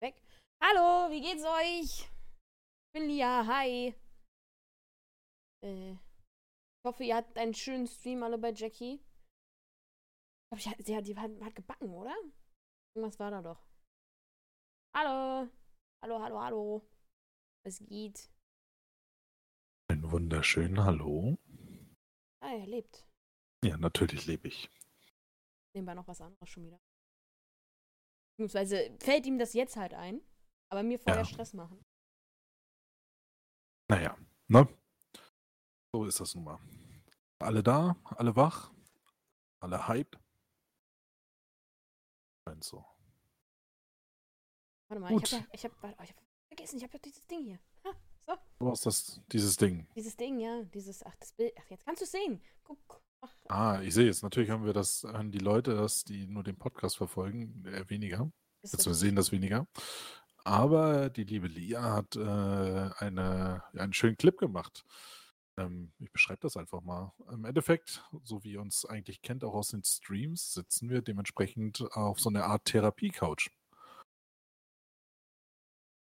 Weg. Hallo, wie geht's euch? Ich bin Lia, hi. Äh, ich hoffe, ihr hattet einen schönen Stream alle bei Jackie. Ich glaube, sie hat, die hat, hat gebacken, oder? Irgendwas war da doch. Hallo. Hallo, hallo, hallo. Was geht? Ein wunderschönen Hallo. Ah, er lebt. Ja, natürlich lebe ich. Nebenbei noch was anderes schon wieder. Beziehungsweise fällt ihm das jetzt halt ein, aber mir vorher Ja. Stress machen. Naja, ne? So ist das nun mal. Alle da, alle wach, alle hype. Scheint so. Warte mal, Gut. ich hab ja, ich hab, warte, oh, ich hab vergessen, ich hab ja dieses Ding hier. Ha, so, Du hast das, dieses Ding. dieses Ding, ja, dieses, ach, das Bild, ach, jetzt kannst du sehen. Guck, Ah, ich sehe es. Natürlich haben wir das, hören die Leute, das, die nur den Podcast verfolgen, äh, weniger. ist Also wir richtig. sehen das weniger. Aber die liebe Lia hat äh, eine, einen schönen Clip gemacht. Ähm, ich beschreibe das einfach mal. Im Endeffekt, so wie ihr uns eigentlich kennt, auch aus den Streams, sitzen wir dementsprechend auf so einer Art Therapie-Couch.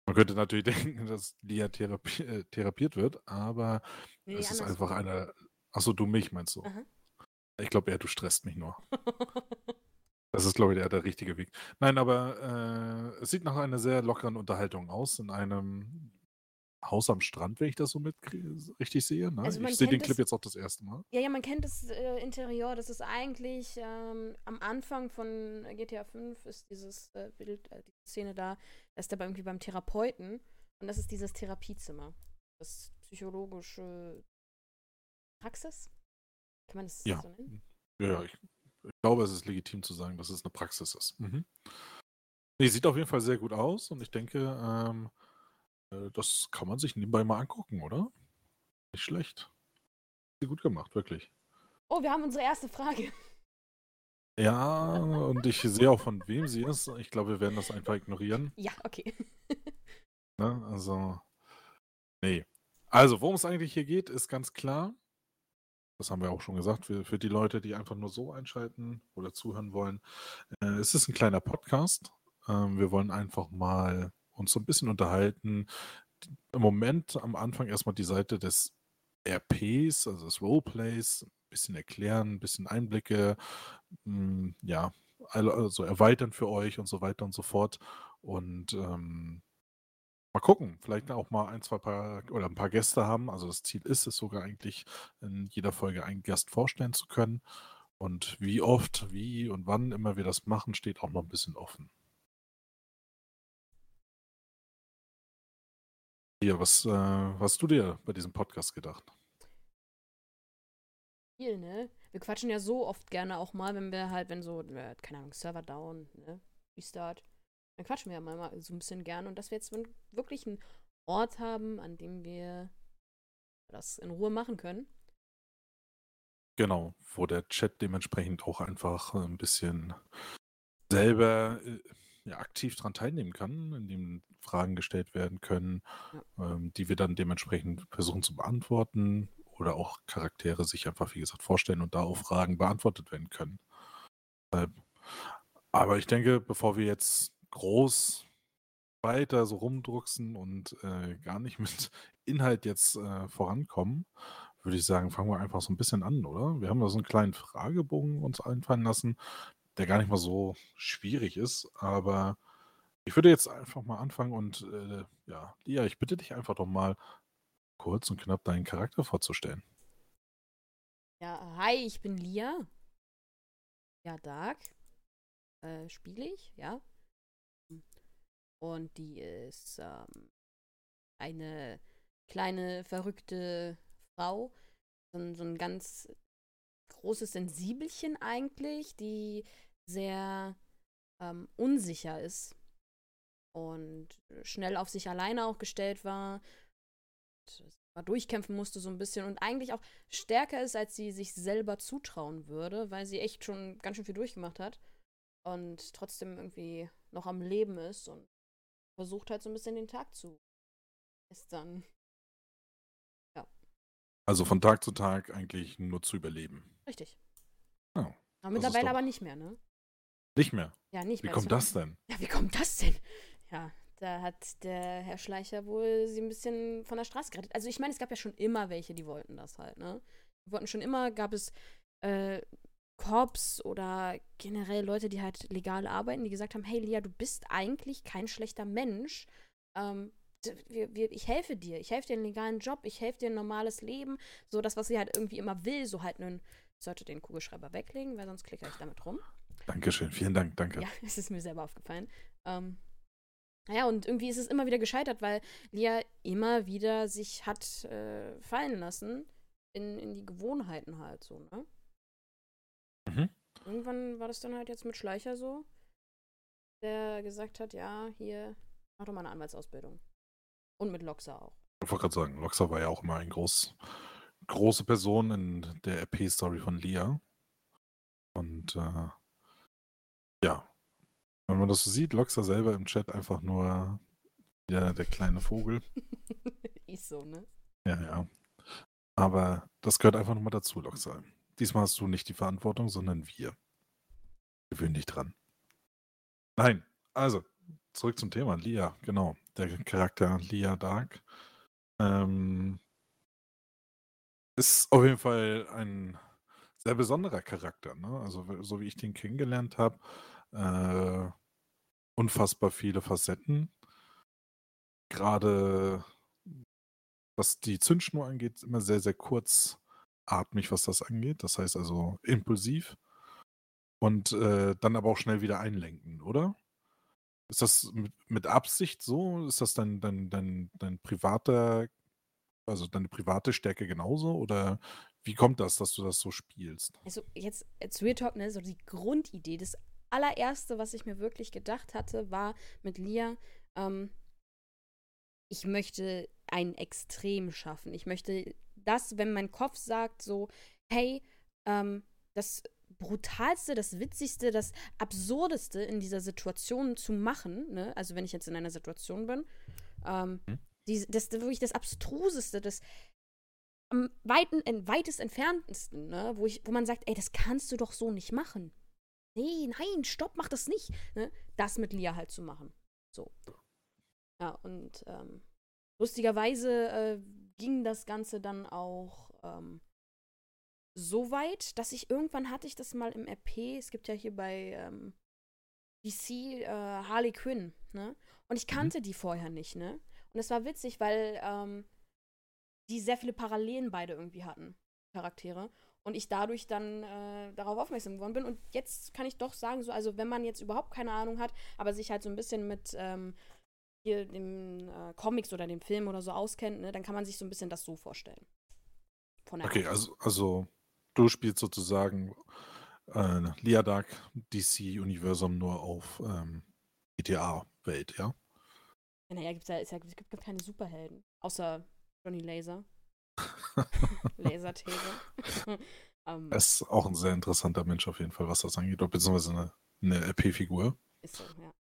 Man könnte natürlich denken, dass Lia therapi äh, therapiert wird, aber Nee, es ist einfach eine. Achso, du mich meinst du? Aha. Ich glaube eher, du stresst mich nur. Das ist, glaube ich, der, der richtige Weg. Nein, aber äh, es sieht nach einer sehr lockeren Unterhaltung aus, in einem Haus am Strand, wenn ich das so mit richtig sehe. Ne? Also ich sehe den Clip es- jetzt auch das erste Mal. Ja, ja, man kennt das äh, Interieur. Das ist eigentlich ähm, am Anfang von GTA 5 ist dieses äh, Bild, äh, die Szene da, da ist bei- irgendwie beim Therapeuten und das ist dieses Therapiezimmer. Das psychologische Praxis? Kann man das Ja. so nennen? Ja, ich, ich glaube, es ist legitim zu sagen, dass es eine Praxis ist. Mhm. Nee, sieht auf jeden Fall sehr gut aus und ich denke, ähm, äh, das kann man sich nebenbei mal angucken, oder? Nicht schlecht. Sehr gut gemacht, wirklich. Oh, wir haben unsere erste Frage. Ja, und ich sehe auch, von wem sie ist. Ich glaube, wir werden das einfach ignorieren. Ja, okay. Ne? Also, nee. Also, worum es eigentlich hier geht, ist ganz klar. Das haben wir auch schon gesagt, für, für die Leute, die einfach nur so einschalten oder zuhören wollen. Äh, es ist ein kleiner Podcast. Ähm, wir wollen einfach mal uns so ein bisschen unterhalten. Im Moment am Anfang erstmal die Seite des RPs, also des Roleplays, ein bisschen erklären, ein bisschen Einblicke, mh, ja, also erweitern für euch und so weiter und so fort. Und ähm, mal gucken, vielleicht auch mal ein, zwei paar oder ein paar Gäste haben. Also das Ziel ist es sogar eigentlich, in jeder Folge einen Gast vorstellen zu können. Und wie oft, wie und wann immer wir das machen, steht auch noch ein bisschen offen. Hier, was, äh, hast du dir bei diesem Podcast gedacht? Viel, ne? Wir quatschen ja so oft gerne auch mal, wenn wir halt, wenn so, äh, keine Ahnung, Server down, ne? Restart. Dann quatschen wir ja mal, so ein bisschen gerne. Und dass wir jetzt wirklich einen Ort haben, an dem wir das in Ruhe machen können. Genau, wo der Chat dementsprechend auch einfach ein bisschen selber äh, ja, aktiv dran teilnehmen kann, indem Fragen gestellt werden können, ähm, die wir dann dementsprechend versuchen zu beantworten oder auch Charaktere sich einfach, wie gesagt, vorstellen und da auch Fragen beantwortet werden können. Deshalb- Aber ich denke, bevor wir jetzt groß weiter so rumdrucksen und äh, gar nicht mit Inhalt jetzt äh, vorankommen, würde ich sagen, fangen wir einfach so ein bisschen an, oder? Wir haben da so einen kleinen Fragebogen uns einfallen lassen, der gar nicht mal so schwierig ist, aber ich würde jetzt einfach mal anfangen und äh, ja, Lia, ich bitte dich einfach doch mal kurz und knapp deinen Charakter vorzustellen. Ja, hi, ich bin Lia. Ja, Dark. Äh, spiele ich, ja. Und die ist ähm, eine kleine, verrückte Frau. So ein, so ein ganz großes Sensibelchen eigentlich, die sehr ähm, unsicher ist und schnell auf sich alleine auch gestellt war. Mal durchkämpfen musste so ein bisschen und eigentlich auch stärker ist, als sie sich selber zutrauen würde, weil sie echt schon ganz schön viel durchgemacht hat und trotzdem irgendwie noch am Leben ist und versucht halt so ein bisschen den Tag zu dann Also von Tag zu Tag eigentlich nur zu überleben. Richtig. Oh, aber mittlerweile aber nicht mehr, ne? Nicht mehr. Ja, nicht Wie mehr. kommt das denn? Ja, wie kommt das denn? Ja, da hat der Herr Schleicher wohl sie ein bisschen von der Straße gerettet. Also ich meine, es gab ja schon immer welche, die wollten das halt, ne? Die wollten schon immer, gab es äh, Cops oder generell Leute, die halt legal arbeiten, die gesagt haben, hey Lia, du bist eigentlich kein schlechter Mensch. Ähm, wir, wir, ich helfe dir, ich helfe dir einen legalen Job, ich helfe dir ein normales Leben. So das, was sie halt irgendwie immer will, so halt einen, ich sollte den Kugelschreiber weglegen, weil sonst klicke ich damit rum. Dankeschön, vielen Dank, danke. Ja, es ist mir selber aufgefallen. Ähm, naja, und irgendwie ist es immer wieder gescheitert, weil Lia immer wieder sich hat äh, fallen lassen in, in die Gewohnheiten halt so, ne? Mhm. Irgendwann war das dann halt jetzt mit Schleicher so, der gesagt hat, ja, hier, mach doch mal eine Anwaltsausbildung. Und mit Loxa auch. Ich wollte gerade sagen, Loxa war ja auch immer eine groß, große Person in der RP-Story von Lia. Und äh, ja, wenn man das so sieht, Loxa selber im Chat einfach nur ja, der kleine Vogel. Ist so, ne? Ja, ja. Aber das gehört einfach nochmal dazu, Loxa. Diesmal hast du nicht die Verantwortung, sondern wir. Gewöhn dich dran. Nein, also, zurück zum Thema. Lia, genau. Der Charakter Lia Dark. Ähm, ist auf jeden Fall ein sehr besonderer Charakter. Ne? Also, so wie ich den kennengelernt habe, äh, unfassbar viele Facetten. Gerade was die Zündschnur angeht, immer sehr, sehr kurzatmig, was das angeht. Das heißt also impulsiv. Und äh, dann aber auch schnell wieder einlenken, oder? Ist das mit, mit Absicht so? Ist das dein, dein, dein, dein privater, also deine private Stärke genauso? Oder wie kommt das, dass du das so spielst? Also jetzt, jetzt Real Talk, ne, so die Grundidee, das allererste, was ich mir wirklich gedacht hatte, war mit Lia, ähm, ich möchte ein Extrem schaffen. Ich möchte das, wenn mein Kopf sagt so, hey, ähm, das brutalste, das witzigste, das absurdeste in dieser Situation zu machen, ne? also wenn ich jetzt in einer Situation bin, ähm, mhm. die, das wirklich das abstruseste, das am weiten, weitest entferntesten, ne? wo, ich, wo man sagt, ey, das kannst du doch so nicht machen. Nee, nein, stopp, mach das nicht. Ne? Das mit Lia halt zu machen. So. Ja, und ähm, lustigerweise äh, ging das Ganze dann auch ähm, so weit, dass ich irgendwann hatte ich das mal im RP. Es gibt ja hier bei ähm, DC äh, Harley Quinn, ne? Und ich mhm. kannte mhm. die vorher nicht, ne? Und es war witzig, weil ähm, die sehr viele Parallelen beide irgendwie hatten, Charaktere. Und ich dadurch dann äh, darauf aufmerksam geworden bin. Und jetzt kann ich doch sagen, so, also wenn man jetzt überhaupt keine Ahnung hat, aber sich halt so ein bisschen mit ähm, hier dem äh, Comics oder dem Film oder so auskennt, ne, dann kann man sich so ein bisschen das so vorstellen. okay, also, also du spielst sozusagen äh, Liadark DC-Universum nur auf ähm, GTA-Welt, ja? Naja, gibt's ja, ja, es gibt keine Superhelden. Außer Johnny Laser. Laserthese. um, er ist auch ein sehr interessanter Mensch auf jeden Fall, was das angeht, beziehungsweise eine, eine RP-Figur. Ist so, ja.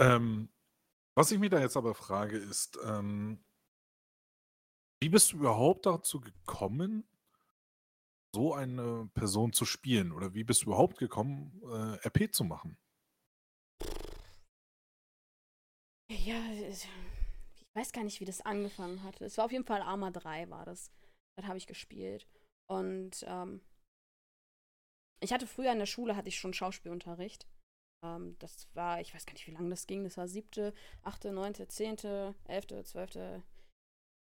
Ähm, was ich mir da jetzt aber frage, ist, ähm, wie bist du überhaupt dazu gekommen, so eine Person zu spielen? Oder wie bist du überhaupt gekommen, äh, RP zu machen? Ja, ich weiß gar nicht, wie das angefangen hat. Es war auf jeden Fall Arma 3 war das. Das habe ich gespielt. Und ähm, ich hatte früher in der Schule hatte ich schon Schauspielunterricht. Ähm, das war, ich weiß gar nicht, wie lange das ging. Das war siebte, achte, neunte, zehnte, elfte, zwölfte,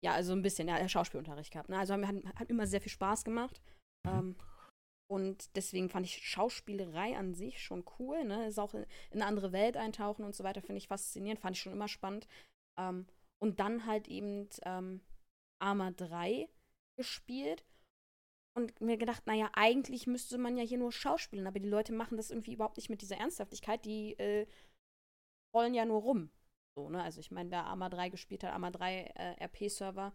ja, also ein bisschen, ja, Schauspielunterricht gehabt. Ne? Also hat, hat immer sehr viel Spaß gemacht. Mhm. Ähm, und deswegen fand ich Schauspielerei an sich schon cool. Ne? Ist auch in, eine andere Welt eintauchen und so weiter, finde ich faszinierend, fand ich schon immer spannend. Ähm, und dann halt eben ähm, Arma 3 gespielt und mir gedacht, naja, eigentlich müsste man ja hier nur schauspielen, aber die Leute machen das irgendwie überhaupt nicht mit dieser Ernsthaftigkeit, die äh, rollen ja nur rum. So, ne? Also ich meine, wer Arma 3 gespielt hat, Arma 3 äh, RP-Server,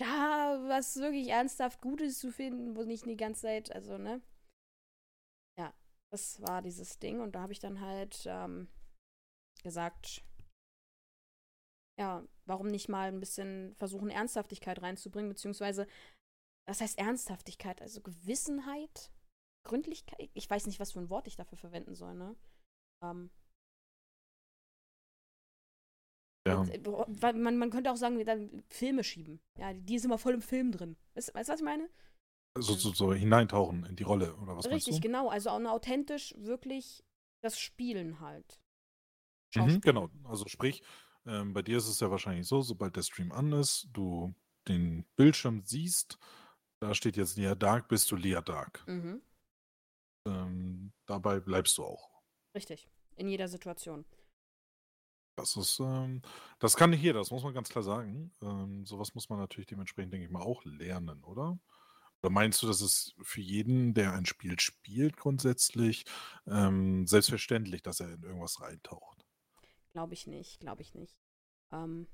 da was wirklich ernsthaft Gutes zu finden, wo nicht die ganze Zeit, also, ne? Ja, das war dieses Ding und da habe ich dann halt ähm, gesagt, ja, warum nicht mal ein bisschen versuchen, Ernsthaftigkeit reinzubringen, beziehungsweise, das heißt Ernsthaftigkeit, also Gewissenheit, Gründlichkeit, ich weiß nicht, was für ein Wort ich dafür verwenden soll, ne? Ähm, Ja. Äh, Man, man könnte auch sagen, dann Filme schieben. Ja, die ist immer voll im Film drin. Weißt du, was ich meine? So, so, so hineintauchen in die Rolle, oder was Richtig, genau. Also auch authentisch wirklich das Spielen halt. Mhm, genau. Also sprich, ähm, bei dir ist es ja wahrscheinlich so, sobald der Stream an ist, du den Bildschirm siehst, da steht jetzt Lia Dark, bist du Lia Dark. Mhm. Ähm, dabei bleibst du auch. Richtig. In jeder Situation. Das ist, ähm, das kann nicht jeder, das muss man ganz klar sagen. Ähm, sowas muss man natürlich dementsprechend, denke ich mal, auch lernen, oder? Oder meinst du, dass es für jeden, der ein Spiel spielt, grundsätzlich ähm, selbstverständlich, dass er in irgendwas reintaucht? Glaube ich nicht, glaube ich nicht. Ähm,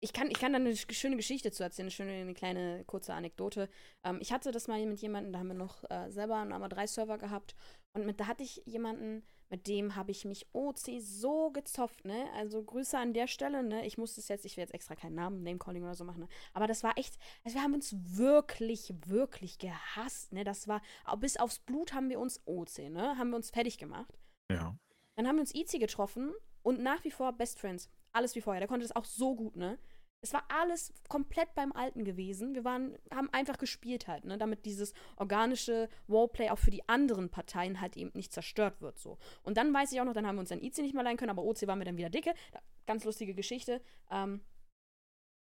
ich, kann, ich kann da eine sch- schöne Geschichte zu erzählen, eine schöne, eine kleine kurze Anekdote. Ähm, ich hatte das mal mit jemandem, da haben wir noch äh, selber einen AMA 3 Server gehabt und mit, da hatte ich jemanden, mit dem habe ich mich OC so gezofft, ne? Also Grüße an der Stelle, ne? Ich musste es jetzt, ich will jetzt extra keinen Namen, Name-Calling oder so machen, ne? Aber das war echt, also wir haben uns wirklich, wirklich gehasst, ne? Das war, bis aufs Blut haben wir uns OC, ne? Haben wir uns fertig gemacht. Ja. Dann haben wir uns Izi getroffen und nach wie vor Best Friends. Alles wie vorher. Der konnte das auch so gut, ne? Es war alles komplett beim Alten gewesen. Wir waren, haben einfach gespielt halt, ne? Damit dieses organische Roleplay auch für die anderen Parteien halt eben nicht zerstört wird, so. Und dann weiß ich auch noch, dann haben wir uns an Izi nicht mehr leihen können, aber OC waren wir dann wieder dicke. Ganz lustige Geschichte. Ähm,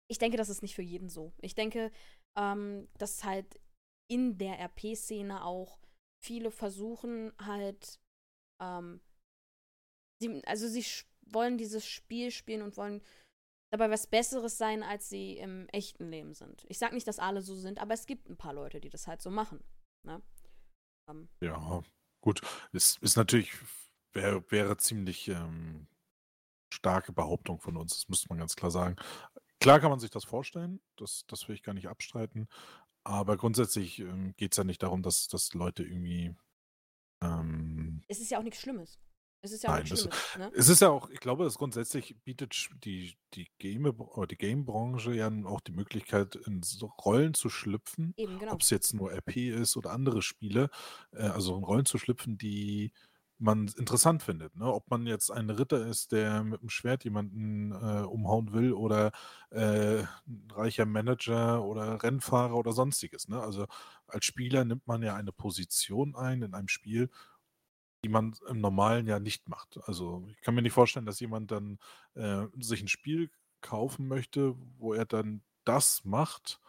ich denke, das ist nicht für jeden so. Ich denke, ähm, dass halt in der RP-Szene auch viele versuchen halt, ähm, sie, also sie sch- wollen dieses Spiel spielen und wollen dabei was Besseres sein, als sie im echten Leben sind. Ich sag nicht, dass alle so sind, aber es gibt ein paar Leute, die das halt so machen. Ne? Ähm, Ja, gut. Es ist natürlich, wär, wäre ziemlich ähm, starke Behauptung von uns, das müsste man ganz klar sagen. Klar kann man sich das vorstellen, das, das will ich gar nicht abstreiten, aber grundsätzlich ähm, geht es ja nicht darum, dass, dass Leute irgendwie. Ähm, es ist ja auch nichts Schlimmes. Es ist ja auch Nein, das- Schlimmes. Ne? es ist ja auch, ich glaube, es grundsätzlich bietet die, die Game die Game-Branche ja auch die Möglichkeit, in so Rollen zu schlüpfen, Eben, genau. ob es jetzt nur RP ist oder andere Spiele, äh, also in Rollen zu schlüpfen, die man interessant findet. Ne? Ob man jetzt ein Ritter ist, der mit dem Schwert jemanden äh, umhauen will oder äh, ein reicher Manager oder Rennfahrer oder sonstiges. Ne? Also als Spieler nimmt man ja eine Position ein in einem Spiel, die man im normalen ja nicht macht. Also ich kann mir nicht vorstellen, dass jemand dann äh, sich ein Spiel kaufen möchte, wo er dann das macht,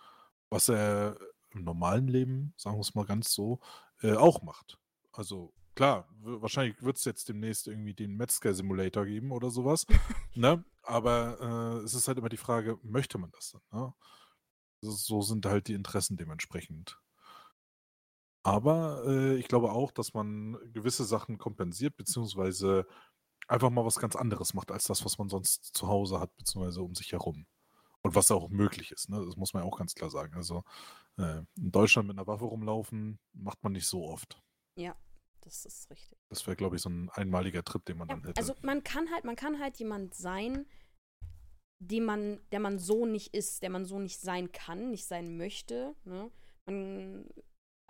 was er im normalen Leben, sagen wir es mal ganz so, äh, auch macht. Also klar, wahrscheinlich wird es jetzt demnächst irgendwie den Metzger Simulator geben oder sowas, ne? Aber äh, es ist halt immer die Frage, möchte man das dann? Ne? Also, so sind halt die Interessen dementsprechend. Aber äh, ich glaube auch, dass man gewisse Sachen kompensiert, beziehungsweise einfach mal was ganz anderes macht, als das, was man sonst zu Hause hat, beziehungsweise um sich herum. Und was auch möglich ist, ne? Das muss man ja auch ganz klar sagen. Also äh, in Deutschland mit einer Waffe rumlaufen, macht man nicht so oft. Das ist richtig. Das wäre, glaube ich, so ein einmaliger Trip, den man Ja, dann hätte. also man kann halt, man kann halt jemand sein, den man, der man so nicht ist, der man so nicht sein kann, nicht sein möchte. Ne? Man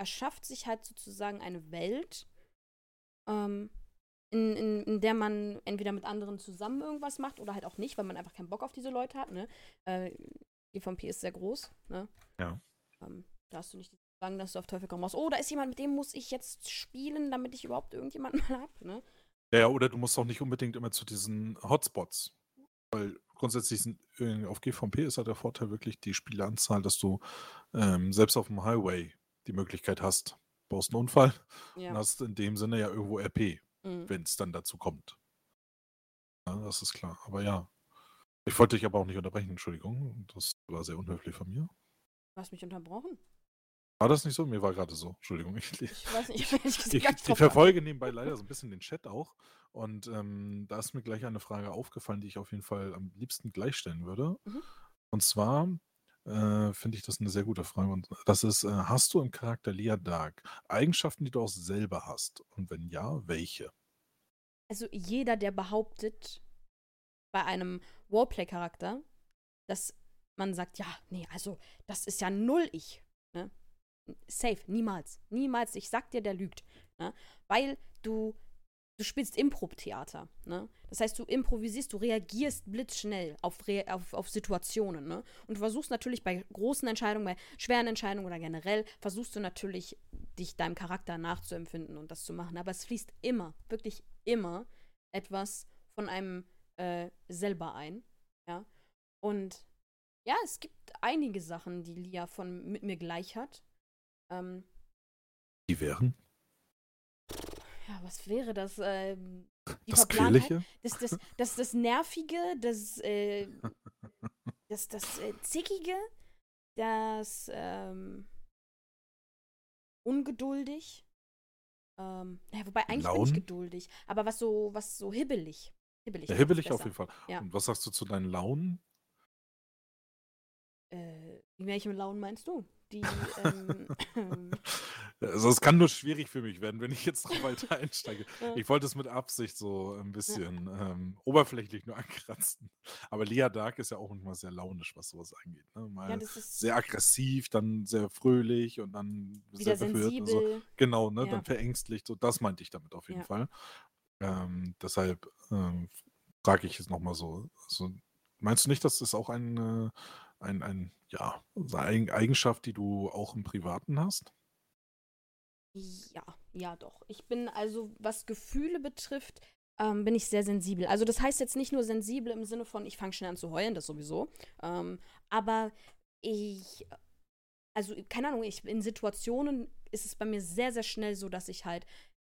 erschafft sich halt sozusagen eine Welt, ähm, in, in, in der man entweder mit anderen zusammen irgendwas macht oder halt auch nicht, weil man einfach keinen Bock auf diese Leute hat. Ne? Äh, die vom P ist sehr groß. Ne? Ja. Ähm, da hast du nicht sagen, dass du auf Teufel komm raus. Oh, da ist jemand, mit dem muss ich jetzt spielen, damit ich überhaupt irgendjemanden mal hab. Ne? Ja, oder du musst auch nicht unbedingt immer zu diesen Hotspots. Weil grundsätzlich sind, äh, auf GVP ist halt der Vorteil wirklich die Spieleranzahl, dass du ähm, selbst auf dem Highway die Möglichkeit hast, baust einen Unfall und Ja. hast in dem Sinne ja irgendwo RP, Mhm. wenn es dann dazu kommt. Ja, das ist klar. Aber ja. Ich wollte dich aber auch nicht unterbrechen, Entschuldigung. Das war sehr unhöflich von mir. Du hast mich unterbrochen. War das nicht so? Mir war gerade so. Entschuldigung. Ich, Ich weiß nicht, ich, ich, ich verfolge nebenbei leider so ein bisschen den Chat auch. Und ähm, da ist mir gleich eine Frage aufgefallen, die ich auf jeden Fall am liebsten gleichstellen würde. Mhm. Und zwar äh, finde ich das eine sehr gute Frage. Und das ist, äh, hast du im Charakter Lia Dark Eigenschaften, die du auch selber hast? Und wenn ja, welche? Also jeder, der behauptet, bei einem Roleplay-Charakter, dass man sagt, ja, nee, also das ist ja null ich. Ne? Safe, niemals. Niemals. Ich sag dir, der lügt. Ne? Weil du, du spielst Impro-Theater, ne? Das heißt, du improvisierst, du reagierst blitzschnell auf, auf, auf Situationen, ne? Und du versuchst natürlich bei großen Entscheidungen, bei schweren Entscheidungen oder generell, versuchst du natürlich, dich deinem Charakter nachzuempfinden und das zu machen. Aber es fließt immer, wirklich immer etwas von einem äh, selber ein, ja? Und ja, es gibt einige Sachen, die Lia von mit mir gleich hat. Ähm, die wären? Ja, was wäre das? Ähm, die Das Quäliche? das, das, das, das Nervige, das, äh, das, das äh, Zickige, das ähm, ungeduldig. Ähm, ja, wobei eigentlich bin ich Laun? geduldig, aber was so, was so hibbelig. Hibbelig. Ja, hibbelig auf jeden Fall. Ja. Und was sagst du zu deinen Launen? Äh, welche Launen meinst du? Die, ähm, Also es kann nur schwierig für mich werden, wenn ich jetzt noch weiter einsteige. Ich wollte es mit Absicht so ein bisschen ähm, oberflächlich nur ankratzen. Aber Lia Dark ist ja auch manchmal sehr launisch, was sowas angeht. Ne? Mal ja, sehr aggressiv, dann sehr fröhlich und dann sehr verwirrt. So. Genau, ne? Ja. Dann verängstlicht. So, das meinte ich damit auf jeden. Fall. Ähm, deshalb ähm, frage ich es nochmal so. Also, meinst du nicht, dass das auch ein, äh, ein, ein ja, eine Eigenschaft, die du auch im Privaten hast? Ja, ja, doch. Ich bin also, was Gefühle betrifft, ähm, bin ich sehr sensibel. Also das heißt jetzt nicht nur sensibel im Sinne von, ich fange schnell an zu heulen, das sowieso. Ähm, aber ich, also keine Ahnung, ich, in Situationen ist es bei mir sehr, sehr schnell so, dass ich halt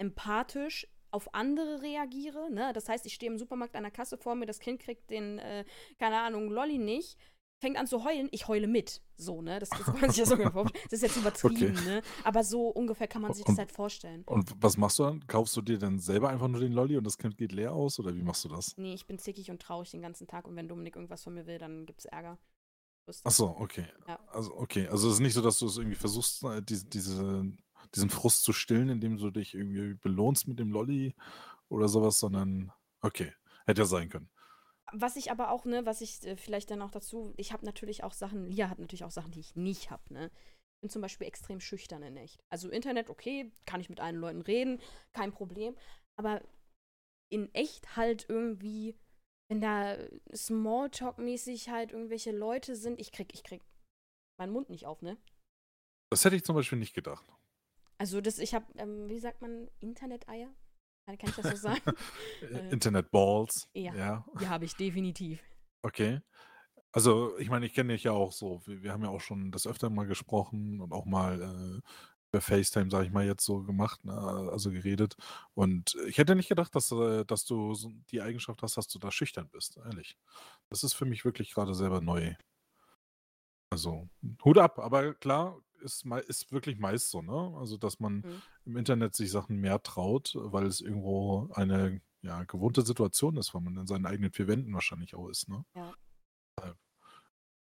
empathisch auf andere reagiere. Ne? Das heißt, ich stehe im Supermarkt an der Kasse vor mir, das Kind kriegt den, äh, keine Ahnung, Lolli nicht, fängt an zu heulen, ich heule mit. So, ne? Das, das kann man sich vorstellen. Das ist jetzt übertrieben, ne? Aber so ungefähr kann man sich das Und- halt vorstellen. Und was machst du dann? Kaufst du dir dann selber einfach nur den Lolli und das Kind geht leer aus? Oder wie machst du das? Nee, ich bin zickig und traurig den ganzen Tag und wenn Dominik irgendwas von mir will, dann gibt's Ärger. Ach so, okay. Ja. Also, okay. Also, es ist nicht so, dass du es irgendwie versuchst, äh, diese, diese, diesen Frust zu stillen, indem du dich irgendwie belohnst mit dem Lolli oder sowas, sondern, okay. Hätte ja sein können. Was ich aber auch, ne, was ich äh, vielleicht dann auch dazu, ich habe natürlich auch Sachen, Lia hat natürlich auch Sachen, die ich nicht habe, ne. Ich bin zum Beispiel extrem schüchtern in echt. Also Internet, okay, kann ich mit allen Leuten reden, kein Problem. Aber in echt halt irgendwie, wenn da Smalltalk-mäßig halt irgendwelche Leute sind, ich krieg, ich krieg meinen Mund nicht auf, ne? Das hätte ich zum Beispiel nicht gedacht. Also das, ich habe, ähm, wie sagt man, Internet-Eier? Kann, ich das so sagen? Äh, Internet Balls. ja. ja. ja, habe ich definitiv. Okay. Also, ich meine, ich kenne dich ja auch so. Wir, wir haben ja auch schon das öfter mal gesprochen und auch mal äh, über FaceTime, sage ich mal, jetzt so gemacht, ne? also geredet. Und ich hätte nicht gedacht, dass, äh, dass du so die Eigenschaft hast, dass du da schüchtern bist, ehrlich. Das ist für mich wirklich gerade selber neu. Also, Hut ab, aber klar, ist, ist wirklich meist so, ne? Also, dass man Mhm. im Internet sich Sachen mehr traut, weil es irgendwo eine ja, gewohnte Situation ist, weil man in seinen eigenen vier Wänden wahrscheinlich auch ist, ne? Ja. Deshalb.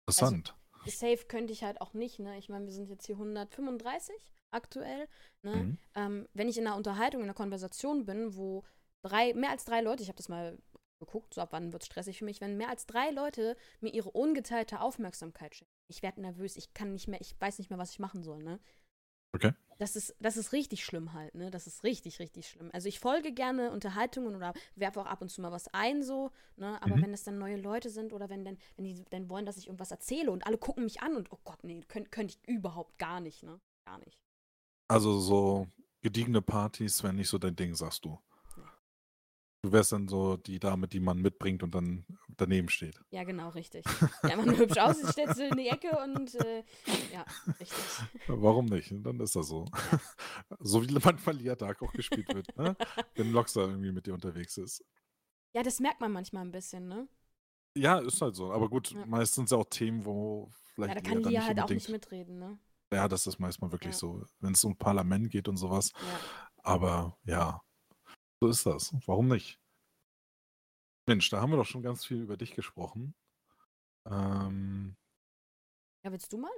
Interessant. Safe könnte ich halt auch nicht, ne? Ich meine, wir sind jetzt hier 135 aktuell, ne? Mhm. Ähm, wenn ich in einer Unterhaltung, in einer Konversation bin, wo drei, mehr als drei Leute, ich habe das mal geguckt, so ab wann wird es stressig für mich, wenn mehr als drei Leute mir ihre ungeteilte Aufmerksamkeit schenken. Ich werde nervös, ich kann nicht mehr, ich weiß nicht mehr, was ich machen soll, ne? Okay. Das ist, das ist richtig schlimm halt, ne? Das ist richtig, richtig schlimm. Also ich folge gerne Unterhaltungen oder werfe auch ab und zu mal was ein, so, ne? Aber Mhm. wenn es dann neue Leute sind oder wenn dann, wenn die dann wollen, dass ich irgendwas erzähle und alle gucken mich an und oh Gott, nee, könnte könnt ich überhaupt gar nicht, ne? Gar nicht. Also so gediegene Partys wären nicht so dein Ding, sagst du. Nee. Du wärst dann so die Dame, die man mitbringt und dann daneben steht. Ja, genau, richtig. Ja, man hübsch aus, ich stellst du in die Ecke und äh, ja, richtig. Warum nicht? Dann ist das so. so wie manchmal Lia Dark auch gespielt wird, ne? Wenn Loxer irgendwie mit dir unterwegs ist. Ja, das merkt man manchmal ein bisschen, ne? Ja, ist halt so. Aber gut, Ja. meist sind es ja auch Themen, wo vielleicht Ja, da Lia kann Lia nicht halt auch nicht mitreden, ne? Ja, das ist manchmal wirklich Ja. so. Wenn es um Parlament geht und sowas. Ja. Aber ja, so ist das. Warum nicht? Mensch, da haben wir doch schon ganz viel über dich gesprochen. Ähm, Ja, willst du mal?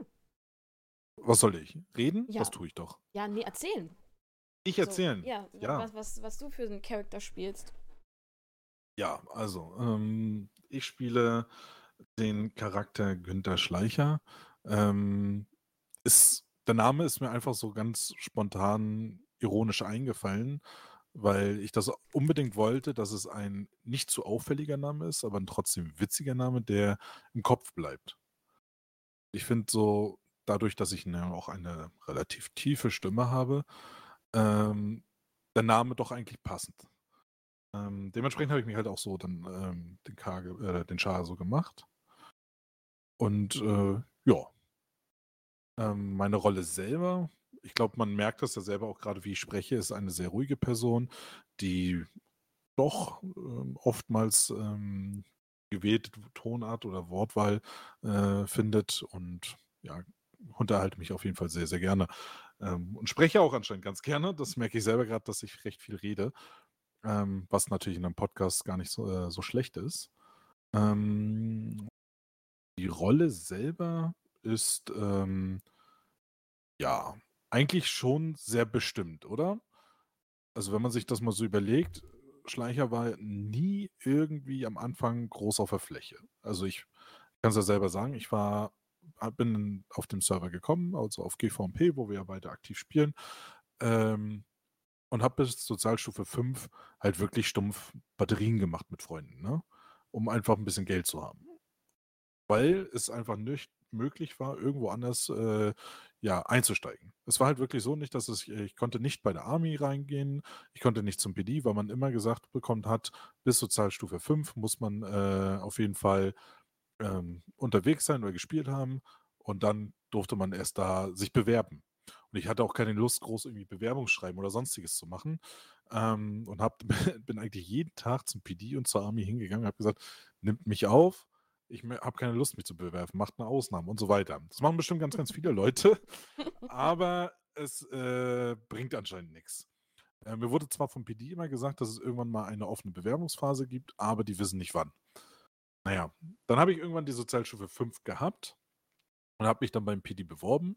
was soll ich? Reden? Ja. Das tue ich doch. Ja, nee, erzählen. Ich So, erzählen. ja, Ja. Was, was, was du für einen Charakter spielst. Ja, also, ähm, ich spiele den Charakter Günther Schleicher. Ähm, ist, der Name ist mir einfach so ganz spontan ironisch eingefallen, weil ich das unbedingt wollte, dass es ein nicht zu auffälliger Name ist, aber ein trotzdem witziger Name, der im Kopf bleibt. Ich finde so, dadurch, dass ich eine, auch eine relativ tiefe Stimme habe, ähm, der Name doch eigentlich passend. Ähm, dementsprechend habe ich mich halt auch so dann ähm, den, Kage, äh, den Char so gemacht. Und äh, ja, ähm, meine Rolle selber, ich glaube, man merkt das ja selber auch gerade, wie ich spreche, ist eine sehr ruhige Person, die doch ähm, oftmals ähm, gewählte Tonart oder Wortwahl äh, findet und ja, unterhalte mich auf jeden Fall sehr, sehr gerne. Ähm, und spreche auch anscheinend ganz gerne. Das merke ich selber gerade, dass ich recht viel rede, ähm, was natürlich in einem Podcast gar nicht so, äh, so schlecht ist. Ähm, die Rolle selber ist ähm, ja eigentlich schon sehr bestimmt, oder? Also wenn man sich das mal so überlegt, Schleicher war nie irgendwie am Anfang groß auf der Fläche. Also ich kann es ja selber sagen, ich war, bin auf dem Server gekommen, also auf GVMP, wo wir ja beide aktiv spielen, ähm, und habe bis Sozialstufe 5 halt wirklich stumpf Batterien gemacht mit Freunden, ne? um einfach ein bisschen Geld zu haben. Weil es einfach nicht möglich war, irgendwo anders äh, ja, einzusteigen. Es war halt wirklich so nicht, dass es, ich konnte nicht bei der Army reingehen, ich konnte nicht zum PD, weil man immer gesagt bekommen hat, bis Sozialstufe 5 muss man äh, auf jeden Fall ähm, unterwegs sein oder gespielt haben und dann durfte man erst da sich bewerben. Und ich hatte auch keine Lust, groß irgendwie Bewerbungsschreiben oder sonstiges zu machen. Ähm, und hab, bin eigentlich jeden Tag zum PD und zur Army hingegangen und habe gesagt, nimmt mich auf, ich habe keine Lust, mich zu bewerben, macht eine Ausnahme und so weiter. Das machen bestimmt ganz, ganz viele Leute, aber es äh, bringt anscheinend nichts. Äh, mir wurde zwar vom PD immer gesagt, dass es irgendwann mal eine offene Bewerbungsphase gibt, aber die wissen nicht wann. Naja, dann habe ich irgendwann die Sozialstufe 5 gehabt und habe mich dann beim PD beworben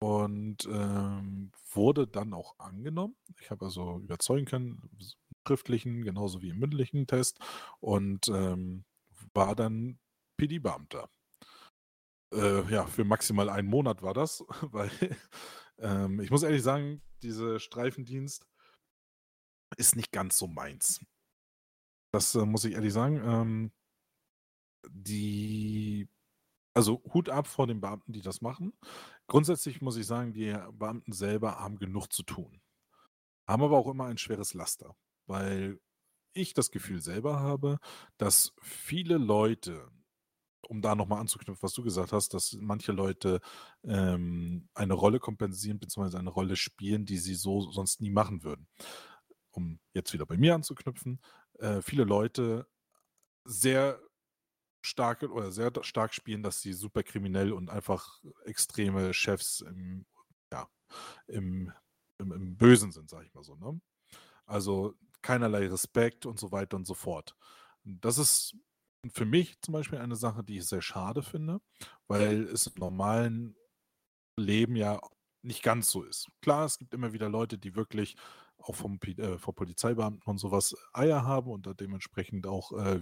und ähm, wurde dann auch angenommen. Ich habe also überzeugen können, im schriftlichen genauso wie im mündlichen Test und ähm, war dann PD-Beamter. Äh, ja, für maximal einen Monat war das, weil ähm, ich muss ehrlich sagen, dieser Streifendienst ist nicht ganz so meins. Das äh, muss ich ehrlich sagen. Ähm, die, also Hut ab vor den Beamten, die das machen. Grundsätzlich muss ich sagen, die Beamten selber haben genug zu tun. Haben aber auch immer ein schweres Laster, weil ich das Gefühl selber habe, dass viele Leute, um da nochmal anzuknüpfen, was du gesagt hast, dass manche Leute ähm, eine Rolle kompensieren, beziehungsweise eine Rolle spielen, die sie so sonst nie machen würden. Um jetzt wieder bei mir anzuknüpfen, äh, viele Leute sehr stark oder sehr stark spielen, dass sie super kriminell und einfach extreme Chefs im, ja, im, im, im Bösen sind, sag ich mal so. Ne? Also keinerlei Respekt und so weiter und so fort. Das ist für mich zum Beispiel eine Sache, die ich sehr schade finde, weil es im normalen Leben ja nicht ganz so ist. Klar, es gibt immer wieder Leute, die wirklich auch vom, äh, vom Polizeibeamten und sowas Eier haben und da dementsprechend auch äh,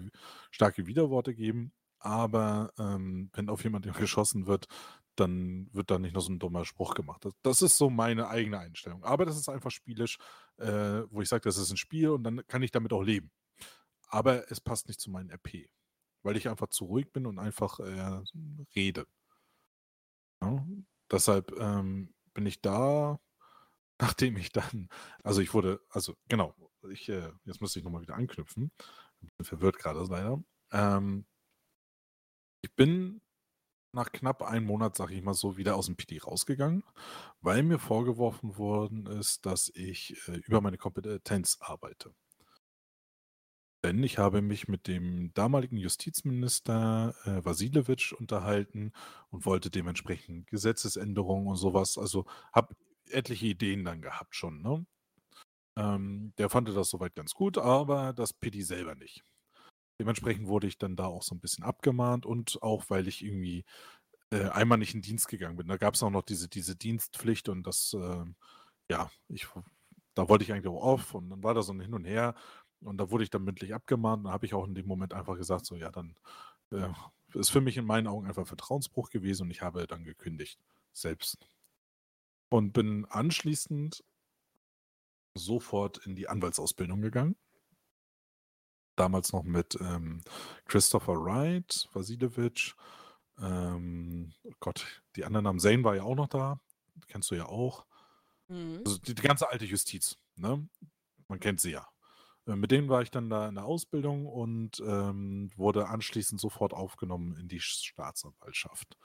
starke Widerworte geben. Aber ähm, wenn auf jemanden geschossen wird, dann wird da nicht noch so ein dummer Spruch gemacht. Das, das ist so meine eigene Einstellung. Aber das ist einfach spielisch, äh, wo ich sage, das ist ein Spiel und dann kann ich damit auch leben. Aber es passt nicht zu meinem RP, weil ich einfach zu ruhig bin und einfach äh, rede. Ja? Deshalb ähm, bin ich da, nachdem ich dann, also ich wurde, also genau, ich, äh, jetzt müsste ich nochmal wieder anknüpfen. Bin verwirrt gerade leider. Ähm, ich bin nach knapp einem Monat, sage ich mal so, wieder aus dem PD rausgegangen, weil mir vorgeworfen worden ist, dass ich äh, über meine Kompetenz arbeite. Denn ich habe mich mit dem damaligen Justizminister äh, Vasilewitsch unterhalten und wollte dementsprechend Gesetzesänderungen und sowas. Also habe etliche Ideen dann gehabt schon. Ne? Ähm, der fand das soweit ganz gut, aber das PD selber nicht. Dementsprechend wurde ich dann da auch so ein bisschen abgemahnt und auch, weil ich irgendwie äh, einmal nicht in Dienst gegangen bin. Da gab es auch noch diese, diese Dienstpflicht und das, äh, ja, ich, da wollte ich eigentlich auch auf und dann war da so ein Hin und Her und da wurde ich dann mündlich abgemahnt. Da habe ich auch in dem Moment einfach gesagt, so ja, dann äh, ist für mich in meinen Augen einfach Vertrauensbruch gewesen und ich habe dann gekündigt, selbst. Und bin anschließend sofort in die Anwaltsausbildung gegangen. Damals noch mit ähm, Christopher Wright, Vasilevich, ähm, oh Gott, die anderen Namen, Zane war ja auch noch da, kennst du ja auch. Mhm. Also die, die ganze alte Justiz, ne? Man kennt sie ja. Äh, mit denen war ich dann da in der Ausbildung und ähm, wurde anschließend sofort aufgenommen in die Staatsanwaltschaft.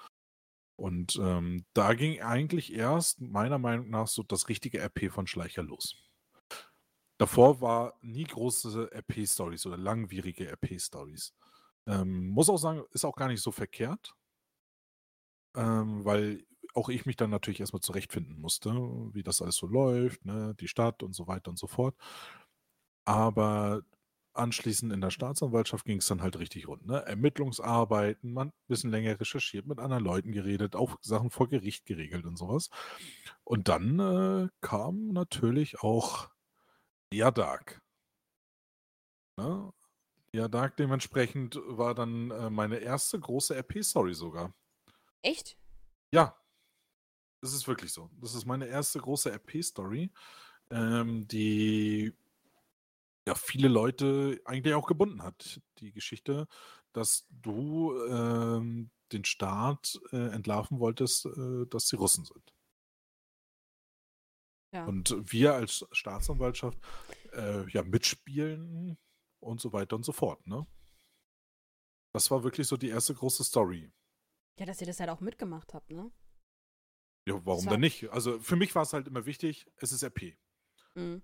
Und ähm, da ging eigentlich erst meiner Meinung nach so das richtige RP von Schleicher los. Davor war nie große RP-Stories oder langwierige RP-Stories. Ähm, muss auch sagen, ist auch gar nicht so verkehrt, ähm, weil auch ich mich dann natürlich erstmal zurechtfinden musste, wie das alles so läuft, ne, die Stadt und so weiter und so fort. Aber anschließend in der Staatsanwaltschaft ging es dann halt richtig rund. Ne? Ermittlungsarbeiten, man ein bisschen länger recherchiert, mit anderen Leuten geredet, auch Sachen vor Gericht geregelt und sowas. Und dann äh, kam natürlich auch Ja Dark. Ne? Ja Dark dementsprechend war dann äh, meine erste große RP-Story sogar. Echt? Ja, das ist wirklich so. Das ist meine erste große RP-Story, ähm, die ja viele Leute eigentlich auch gebunden hat. Die Geschichte, dass du ähm, den Staat äh, entlarven wolltest, äh, dass sie Russen sind. Ja. Und wir als Staatsanwaltschaft äh, ja mitspielen und so weiter und so fort. Ne? Das war wirklich so die erste große Story. Ja, dass ihr das halt auch mitgemacht habt, ne? Ja, warum war- denn nicht? Also für mich war es halt immer wichtig, es ist RP. Mhm.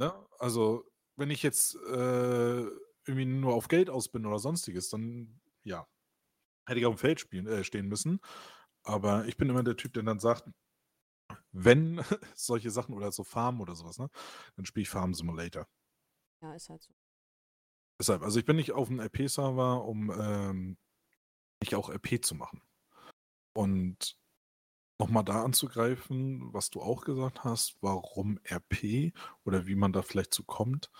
Ne? Also wenn ich jetzt äh, irgendwie nur auf Geld aus bin oder sonstiges, dann ja, hätte ich auf dem Feld spielen, äh, stehen müssen. Aber ich bin immer der Typ, der dann sagt, wenn solche Sachen oder so Farm oder sowas, ne, dann spiele ich Farm Simulator. Ja, ist halt so. Deshalb, also ich bin nicht auf einem RP-Server, um ähm, nicht auch RP zu machen. Und nochmal da anzugreifen, was du auch gesagt hast, warum RP oder wie man da vielleicht zu kommt.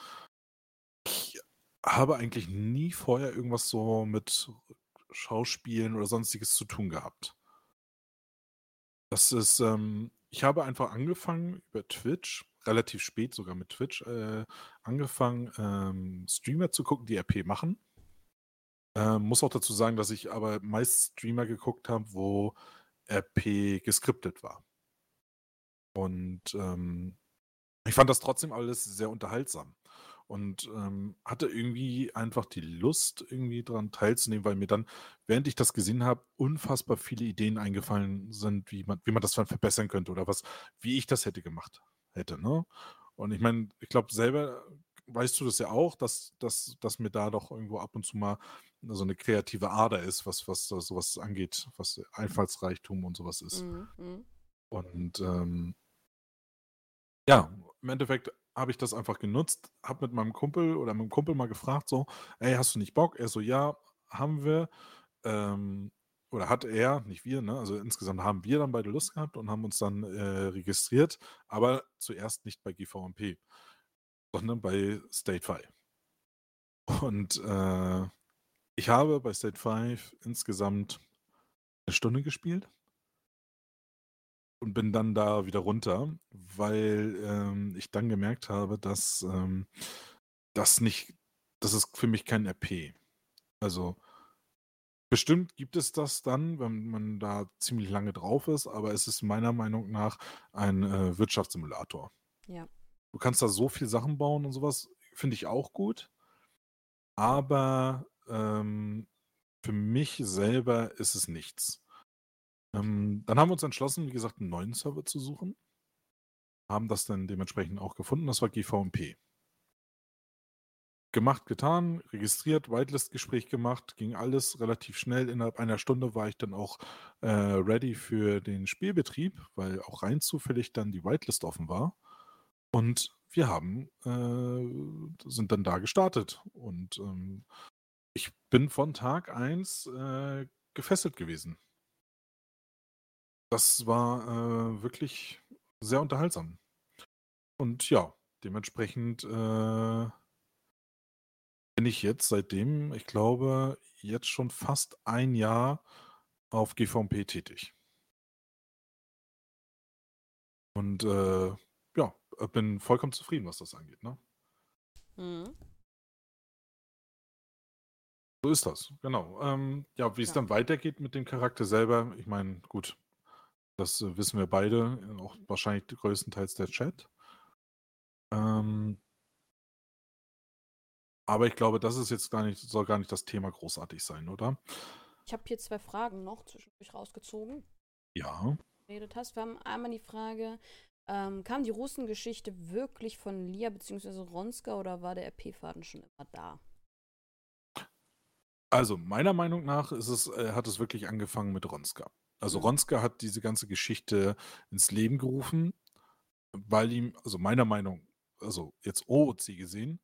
Ich habe eigentlich nie vorher irgendwas so mit Schauspielen oder sonstiges zu tun gehabt. Das ist, ähm, ich habe einfach angefangen über Twitch, relativ spät sogar mit Twitch, äh, angefangen, ähm, Streamer zu gucken, die RP machen. Ähm, muss auch dazu sagen, dass ich aber meist Streamer geguckt habe, wo RP geskriptet war. Und ähm, ich fand das trotzdem alles sehr unterhaltsam. Und ähm, hatte irgendwie einfach die Lust, irgendwie daran teilzunehmen, weil mir dann, während ich das gesehen habe, unfassbar viele Ideen eingefallen sind, wie man, wie man das dann verbessern könnte oder was, wie ich das hätte gemacht hätte. Ne? Und ich meine, ich glaube, selber weißt du das ja auch, dass, dass, dass mir da doch irgendwo ab und zu mal so eine kreative Ader ist, was, was da sowas angeht, was Einfallsreichtum und sowas ist. Mhm. Mhm. Und ähm, ja, im Endeffekt habe ich das einfach genutzt, habe mit meinem Kumpel oder meinem Kumpel mal gefragt, so, ey, hast du nicht Bock? Er so, ja, haben wir. Ähm, oder hat er, nicht wir, ne? Also insgesamt haben wir dann beide Lust gehabt und haben uns dann äh, registriert, aber zuerst nicht bei GVMP, sondern bei State 5. Und äh, ich habe bei State 5 insgesamt eine Stunde gespielt und bin dann da wieder runter, weil ähm, ich dann gemerkt habe, dass ähm, das nicht, das ist für mich kein RP. Also bestimmt gibt es das dann, wenn man da ziemlich lange drauf ist, aber es ist meiner Meinung nach ein äh, Wirtschaftssimulator. Ja. Du kannst da so viel Sachen bauen und sowas, finde ich auch gut. Aber ähm, für mich selber ist es nichts. Ähm, dann haben wir uns entschlossen, wie gesagt, einen neuen Server zu suchen. Haben das dann dementsprechend auch gefunden. Das war GVMP. Gemacht, getan, registriert, Whitelist-Gespräch gemacht, ging alles relativ schnell. Innerhalb einer Stunde war ich dann auch äh, ready für den Spielbetrieb, weil auch rein zufällig dann die Whitelist offen war. Und wir haben, äh, sind dann da gestartet. Und ähm, ich bin von Tag 1 äh, gefesselt gewesen. Das war äh, wirklich sehr unterhaltsam. Und ja, dementsprechend äh, bin ich jetzt seitdem, ich glaube, jetzt schon fast ein Jahr auf GVMP tätig. Und äh, ja, äh, bin vollkommen zufrieden, was das angeht, ne? Mhm. So ist das, genau. Ähm, ja, wie es Ja. dann weitergeht mit dem Charakter selber, ich meine, gut, das äh, wissen wir beide, äh, auch wahrscheinlich größtenteils der Chat. Ähm, aber ich glaube, das ist jetzt gar nicht, soll gar nicht das Thema großartig sein, oder? Ich habe hier zwei Fragen noch zwischendurch rausgezogen. Ja. geredet hast. Wir haben einmal die Frage, ähm, kam die Russengeschichte wirklich von Lia bzw. Ronska oder war der RP-Faden schon immer da? Also, meiner Meinung nach ist es, äh, hat es wirklich angefangen mit Ronska. Also. Ronska hat diese ganze Geschichte ins Leben gerufen, weil ihm, also meiner Meinung, also jetzt OOC gesehen,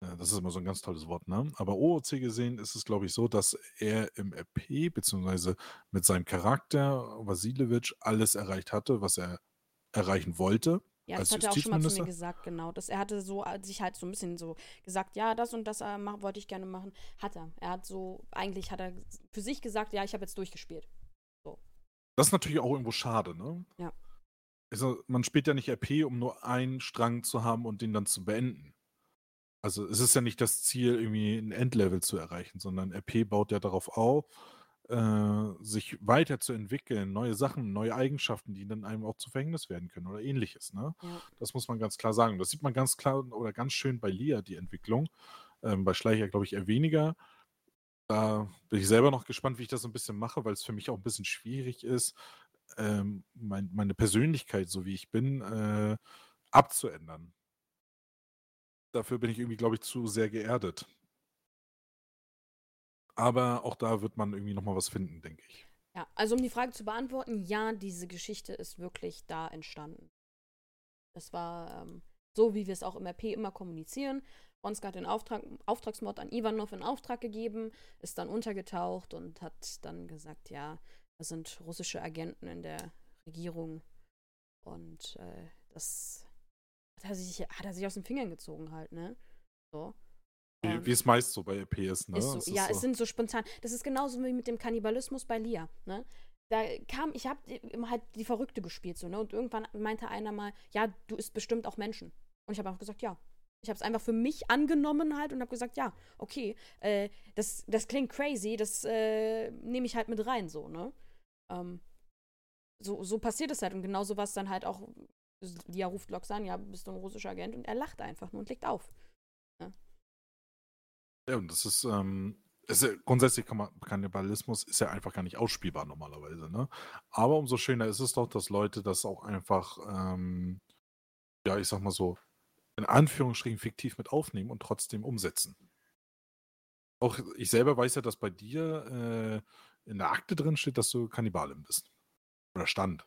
äh, das ist immer so ein ganz tolles Wort, ne? Aber OOC gesehen ist es, glaube ich, so, dass er im RP beziehungsweise mit seinem Charakter Vasiljevic alles erreicht hatte, was er erreichen wollte. Ja, das hat er auch schon mal zu mir gesagt, genau. Dass er hatte so äh, sich halt so ein bisschen so gesagt, ja, das und das äh, wollte ich gerne machen. Hat er. Er hat so, eigentlich hat er für sich gesagt, ja, ich habe jetzt durchgespielt. Das ist natürlich auch irgendwo schade, ne? Ja. Also, man spielt ja nicht RP, um nur einen Strang zu haben und den dann zu beenden. Also, es ist ja nicht das Ziel, irgendwie ein Endlevel zu erreichen, sondern RP baut ja darauf auf, äh, sich weiterzuentwickeln, neue Sachen, neue Eigenschaften, die dann einem auch zu Verhängnis werden können oder ähnliches, ne? Ja. Das muss man ganz klar sagen. Das sieht man ganz klar oder ganz schön bei Lia, die Entwicklung. Ähm, bei Schleicher, glaube ich, eher weniger. Da bin ich selber noch gespannt, wie ich das so ein bisschen mache, weil es für mich auch ein bisschen schwierig ist, ähm, mein, meine Persönlichkeit, so wie ich bin, äh, abzuändern. Dafür bin ich irgendwie, glaube ich, zu sehr geerdet. Aber auch da wird man irgendwie noch mal was finden, denke ich. Ja, also um die Frage zu beantworten, ja, diese Geschichte ist wirklich da entstanden. Das war ähm, so, wie wir es auch im RP immer kommunizieren. Ronska hat den Auftrag, Auftragsmord an Ivanov in Auftrag gegeben, ist dann untergetaucht und hat dann gesagt, ja, das sind russische Agenten in der Regierung. Und äh, das hat er, sich, hat er sich aus den Fingern gezogen halt, ne? So. Wie, Ähm, wie es meist so bei ist, ne? ist so, Es ja, so. es sind so spontan. Das ist genauso wie mit dem Kannibalismus bei Lia. Ne? Da kam, ich habe immer halt die Verrückte gespielt so, ne? Und irgendwann meinte einer mal, ja, du isst bestimmt auch Menschen. Und ich habe einfach gesagt, ja. Ich habe es einfach für mich angenommen halt und habe gesagt, ja, okay, äh, das, das klingt crazy, das äh, nehme ich halt mit rein so, ne? Ähm, so, so passiert es halt und genauso was dann halt auch, Lia ruft Lox an, ja, bist du ein russischer Agent und er lacht einfach nur und legt auf. Ja, und das ist, ähm, ist ja, grundsätzlich kann man, Kannibalismus ist ja einfach gar nicht ausspielbar normalerweise, ne? Aber umso schöner ist es doch, dass Leute das auch einfach, ähm, ja, ich sag mal so, in Anführungsstrichen fiktiv mit aufnehmen und trotzdem umsetzen. Auch ich selber weiß ja, dass bei dir äh, in der Akte drin steht, dass du Kannibalin bist. Oder stand.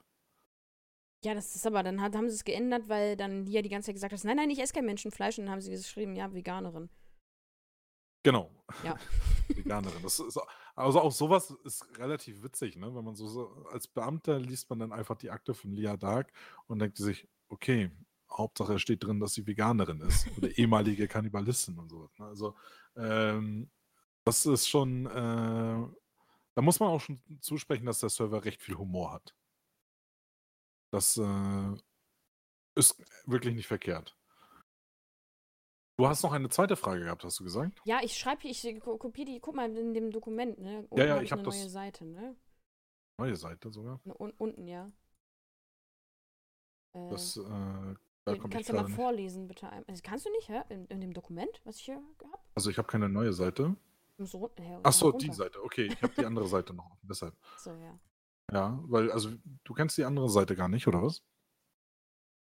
Ja, das ist aber, dann hat, haben sie es geändert, weil dann Lia die ganze Zeit gesagt hat, nein, nein, ich esse kein Menschenfleisch. Und dann haben sie geschrieben, ja, Veganerin. Genau. Ja. Veganerin. Das ist, also auch sowas ist relativ witzig, ne? Wenn man so, so als Beamter liest man dann einfach die Akte von Lia Dark und denkt sich, okay, Hauptsache steht drin, dass sie Veganerin ist oder ehemalige Kannibalistin und so. Ne? Also ähm, das ist schon, äh, da muss man auch schon zusprechen, dass der Server recht viel Humor hat. Das äh, ist wirklich nicht verkehrt. Du hast noch eine zweite Frage gehabt, hast du gesagt? Ja, ich schreibe hier, ich ko- kopiere die, guck mal in dem Dokument, ne? Unten Ja, ja, hab ich hab eine das- neue Seite, ne? Neue Seite sogar. Ne, un unten, ja. Äh, Das, äh, da komme ich kannst du mal nicht. vorlesen, bitte. Also, kannst du nicht, hä? In, in dem Dokument, was ich hier habe? Also ich habe keine neue Seite. So, hä, Ach so, runter. die Seite. Okay, ich habe die andere Seite noch. offen, Deshalb. So, ja. Ja, weil, also du kennst die andere Seite gar nicht, oder was?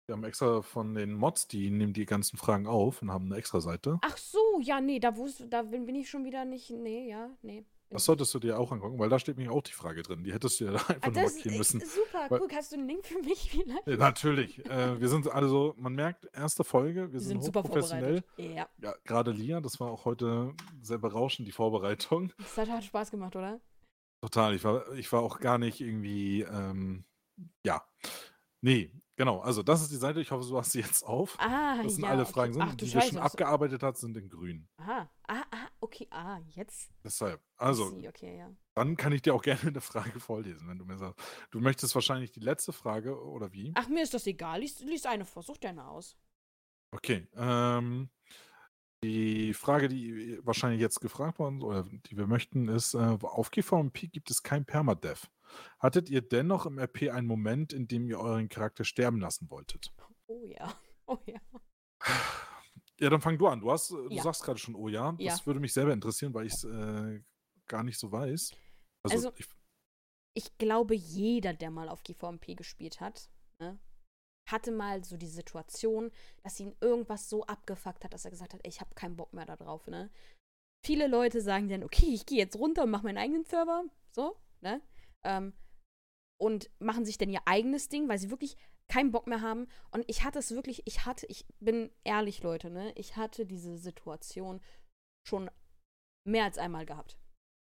Wir haben extra von den Mods, die nehmen die ganzen Fragen auf und haben eine extra Seite. Ach so, ja, nee, da, da bin ich schon wieder nicht, nee, ja, nee. Das ich solltest du dir auch angucken, weil da steht nämlich auch die Frage drin. Die hättest du ja da einfach Ah, nur markieren müssen. super, Weil- cool. Hast du einen Link für mich vielleicht? Ja, natürlich. äh, wir sind also, man merkt, erste Folge, wir Wir sind, sind super vorbereitet. Ja, Ja, gerade Lia, das war auch heute sehr berauschend, die Vorbereitung. das hat, hat Spaß gemacht, oder? Total. Ich war, ich war auch gar nicht irgendwie, ähm, ja. Nee, genau. Also, das ist die Seite. Ich hoffe, du hast sie jetzt auf. Ah, Das sind ja. alle okay. Fragen sind, Ach, die wir Scheiße. schon was- abgearbeitet hat, sind in grün. Aha. Ah, ah, okay, ah, jetzt. Deshalb. Also, okay, ja. dann kann ich dir auch gerne eine Frage vorlesen, wenn du mir sagst. Du möchtest wahrscheinlich die letzte Frage, oder wie? Ach, mir ist das egal. Lies, lies eine vor. Such deine aus. Okay. Ähm, die Frage, die wahrscheinlich jetzt gefragt worden oder die wir möchten, ist, äh, auf GVMP gibt es kein Permadeath. Hattet ihr dennoch im RP einen Moment, in dem ihr euren Charakter sterben lassen wolltet? Oh ja. Oh ja. Ja, dann fang du an. Du, hast, du Ja. sagst gerade schon, oh ja. Das Ja. würde mich selber interessieren, weil ich es äh, gar nicht so weiß. Also, Also- ich, Ich glaube, jeder, der mal auf GVMP gespielt hat, ne, hatte mal so die Situation, dass ihn irgendwas so abgefuckt hat, dass er gesagt hat, ey, ich habe keinen Bock mehr da drauf, ne? Viele Leute sagen dann, okay, ich gehe jetzt runter und mache meinen eigenen Server, so, ne? Ähm, und machen sich dann ihr eigenes Ding, weil sie wirklich keinen Bock mehr haben. Und ich hatte es wirklich, ich hatte, ich bin ehrlich, Leute, ne? Ich hatte diese Situation schon mehr als einmal gehabt.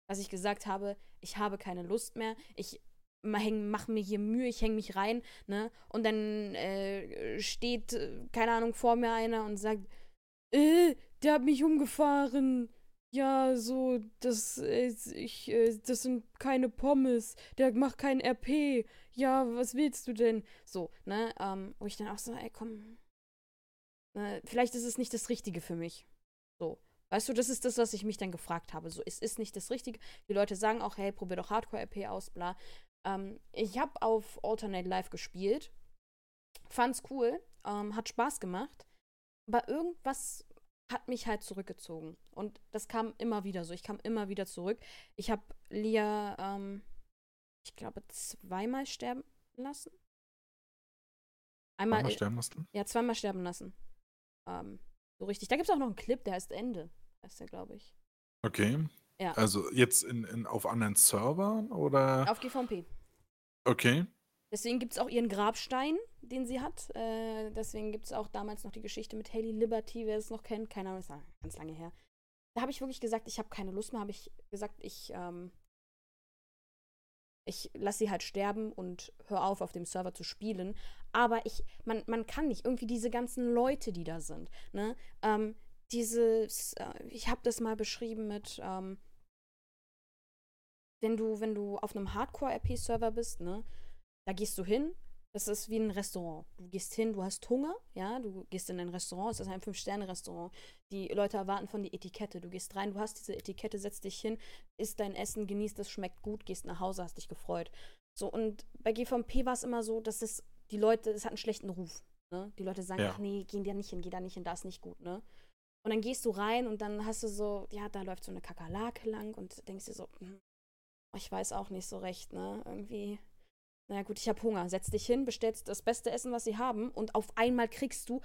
Dass ich gesagt habe, ich habe keine Lust mehr, ich ma- häng, mach mir hier Mühe, ich hänge mich rein, ne? Und dann äh, steht, äh, keine Ahnung, vor mir einer und sagt, äh, der hat mich umgefahren. Ja, so, das, ich, äh, das sind keine Pommes. Der macht kein RP. Ja, was willst du denn? So, ne? Ähm, wo ich dann auch so, ey, komm. Ne, vielleicht ist es nicht das Richtige für mich. So. Weißt du, das ist das, was ich mich dann gefragt habe. So, es ist nicht das Richtige. Die Leute sagen auch, hey, probier doch Hardcore-RP aus, bla. Ähm, ich habe auf Alternate Live gespielt. Fand's cool. Ähm, hat Spaß gemacht. Aber irgendwas hat mich halt zurückgezogen. Und das kam immer wieder so. Ich kam immer wieder zurück. Ich habe Lia, ähm, ich glaube, zweimal sterben lassen. Einmal, mal sterben lassen. ja, zweimal sterben lassen. Ähm, so richtig. Da gibt es auch noch einen Clip, der heißt Ende. Heißt der, glaube ich. Okay. Ja. Also jetzt in, in, auf anderen Servern oder? Auf GVMP. Okay. Deswegen gibt es auch ihren Grabstein, den sie hat. Äh, deswegen gibt es auch damals noch die Geschichte mit Haley Liberty, wer es noch kennt. Keine Ahnung, ist ganz lange her. Da habe ich wirklich gesagt, ich habe keine Lust mehr. Habe ich gesagt, ich, ähm, ich lasse sie halt sterben und hör auf, auf dem Server zu spielen. Aber ich, man, man kann nicht. Irgendwie diese ganzen Leute, die da sind, ne? Ähm, dieses, äh, ich habe das mal beschrieben mit, ähm, wenn du, wenn du auf einem Hardcore-RP-Server bist, ne, da gehst du hin, das ist wie ein Restaurant. Du gehst hin, du hast Hunger, ja, du gehst in ein Restaurant, es ist ein Fünf-Sterne-Restaurant. Die Leute erwarten von die Etikette. Du gehst rein, du hast diese Etikette, setzt dich hin, isst dein Essen, genießt es, schmeckt gut, gehst nach Hause, hast dich gefreut. So, und bei GVMP war es immer so, dass es die Leute, es hat einen schlechten Ruf. Ne? Die Leute sagen, Ja. ach nee, geh da nicht hin, geh da nicht hin, da ist nicht gut, ne? Und dann gehst du rein und dann hast du so, ja, da läuft so eine Kakerlake lang und denkst dir so, hm, ich weiß auch nicht so recht, ne? Irgendwie. Naja, gut, ich habe Hunger. Setz dich hin, bestellst das beste Essen, was sie haben, und auf einmal kriegst du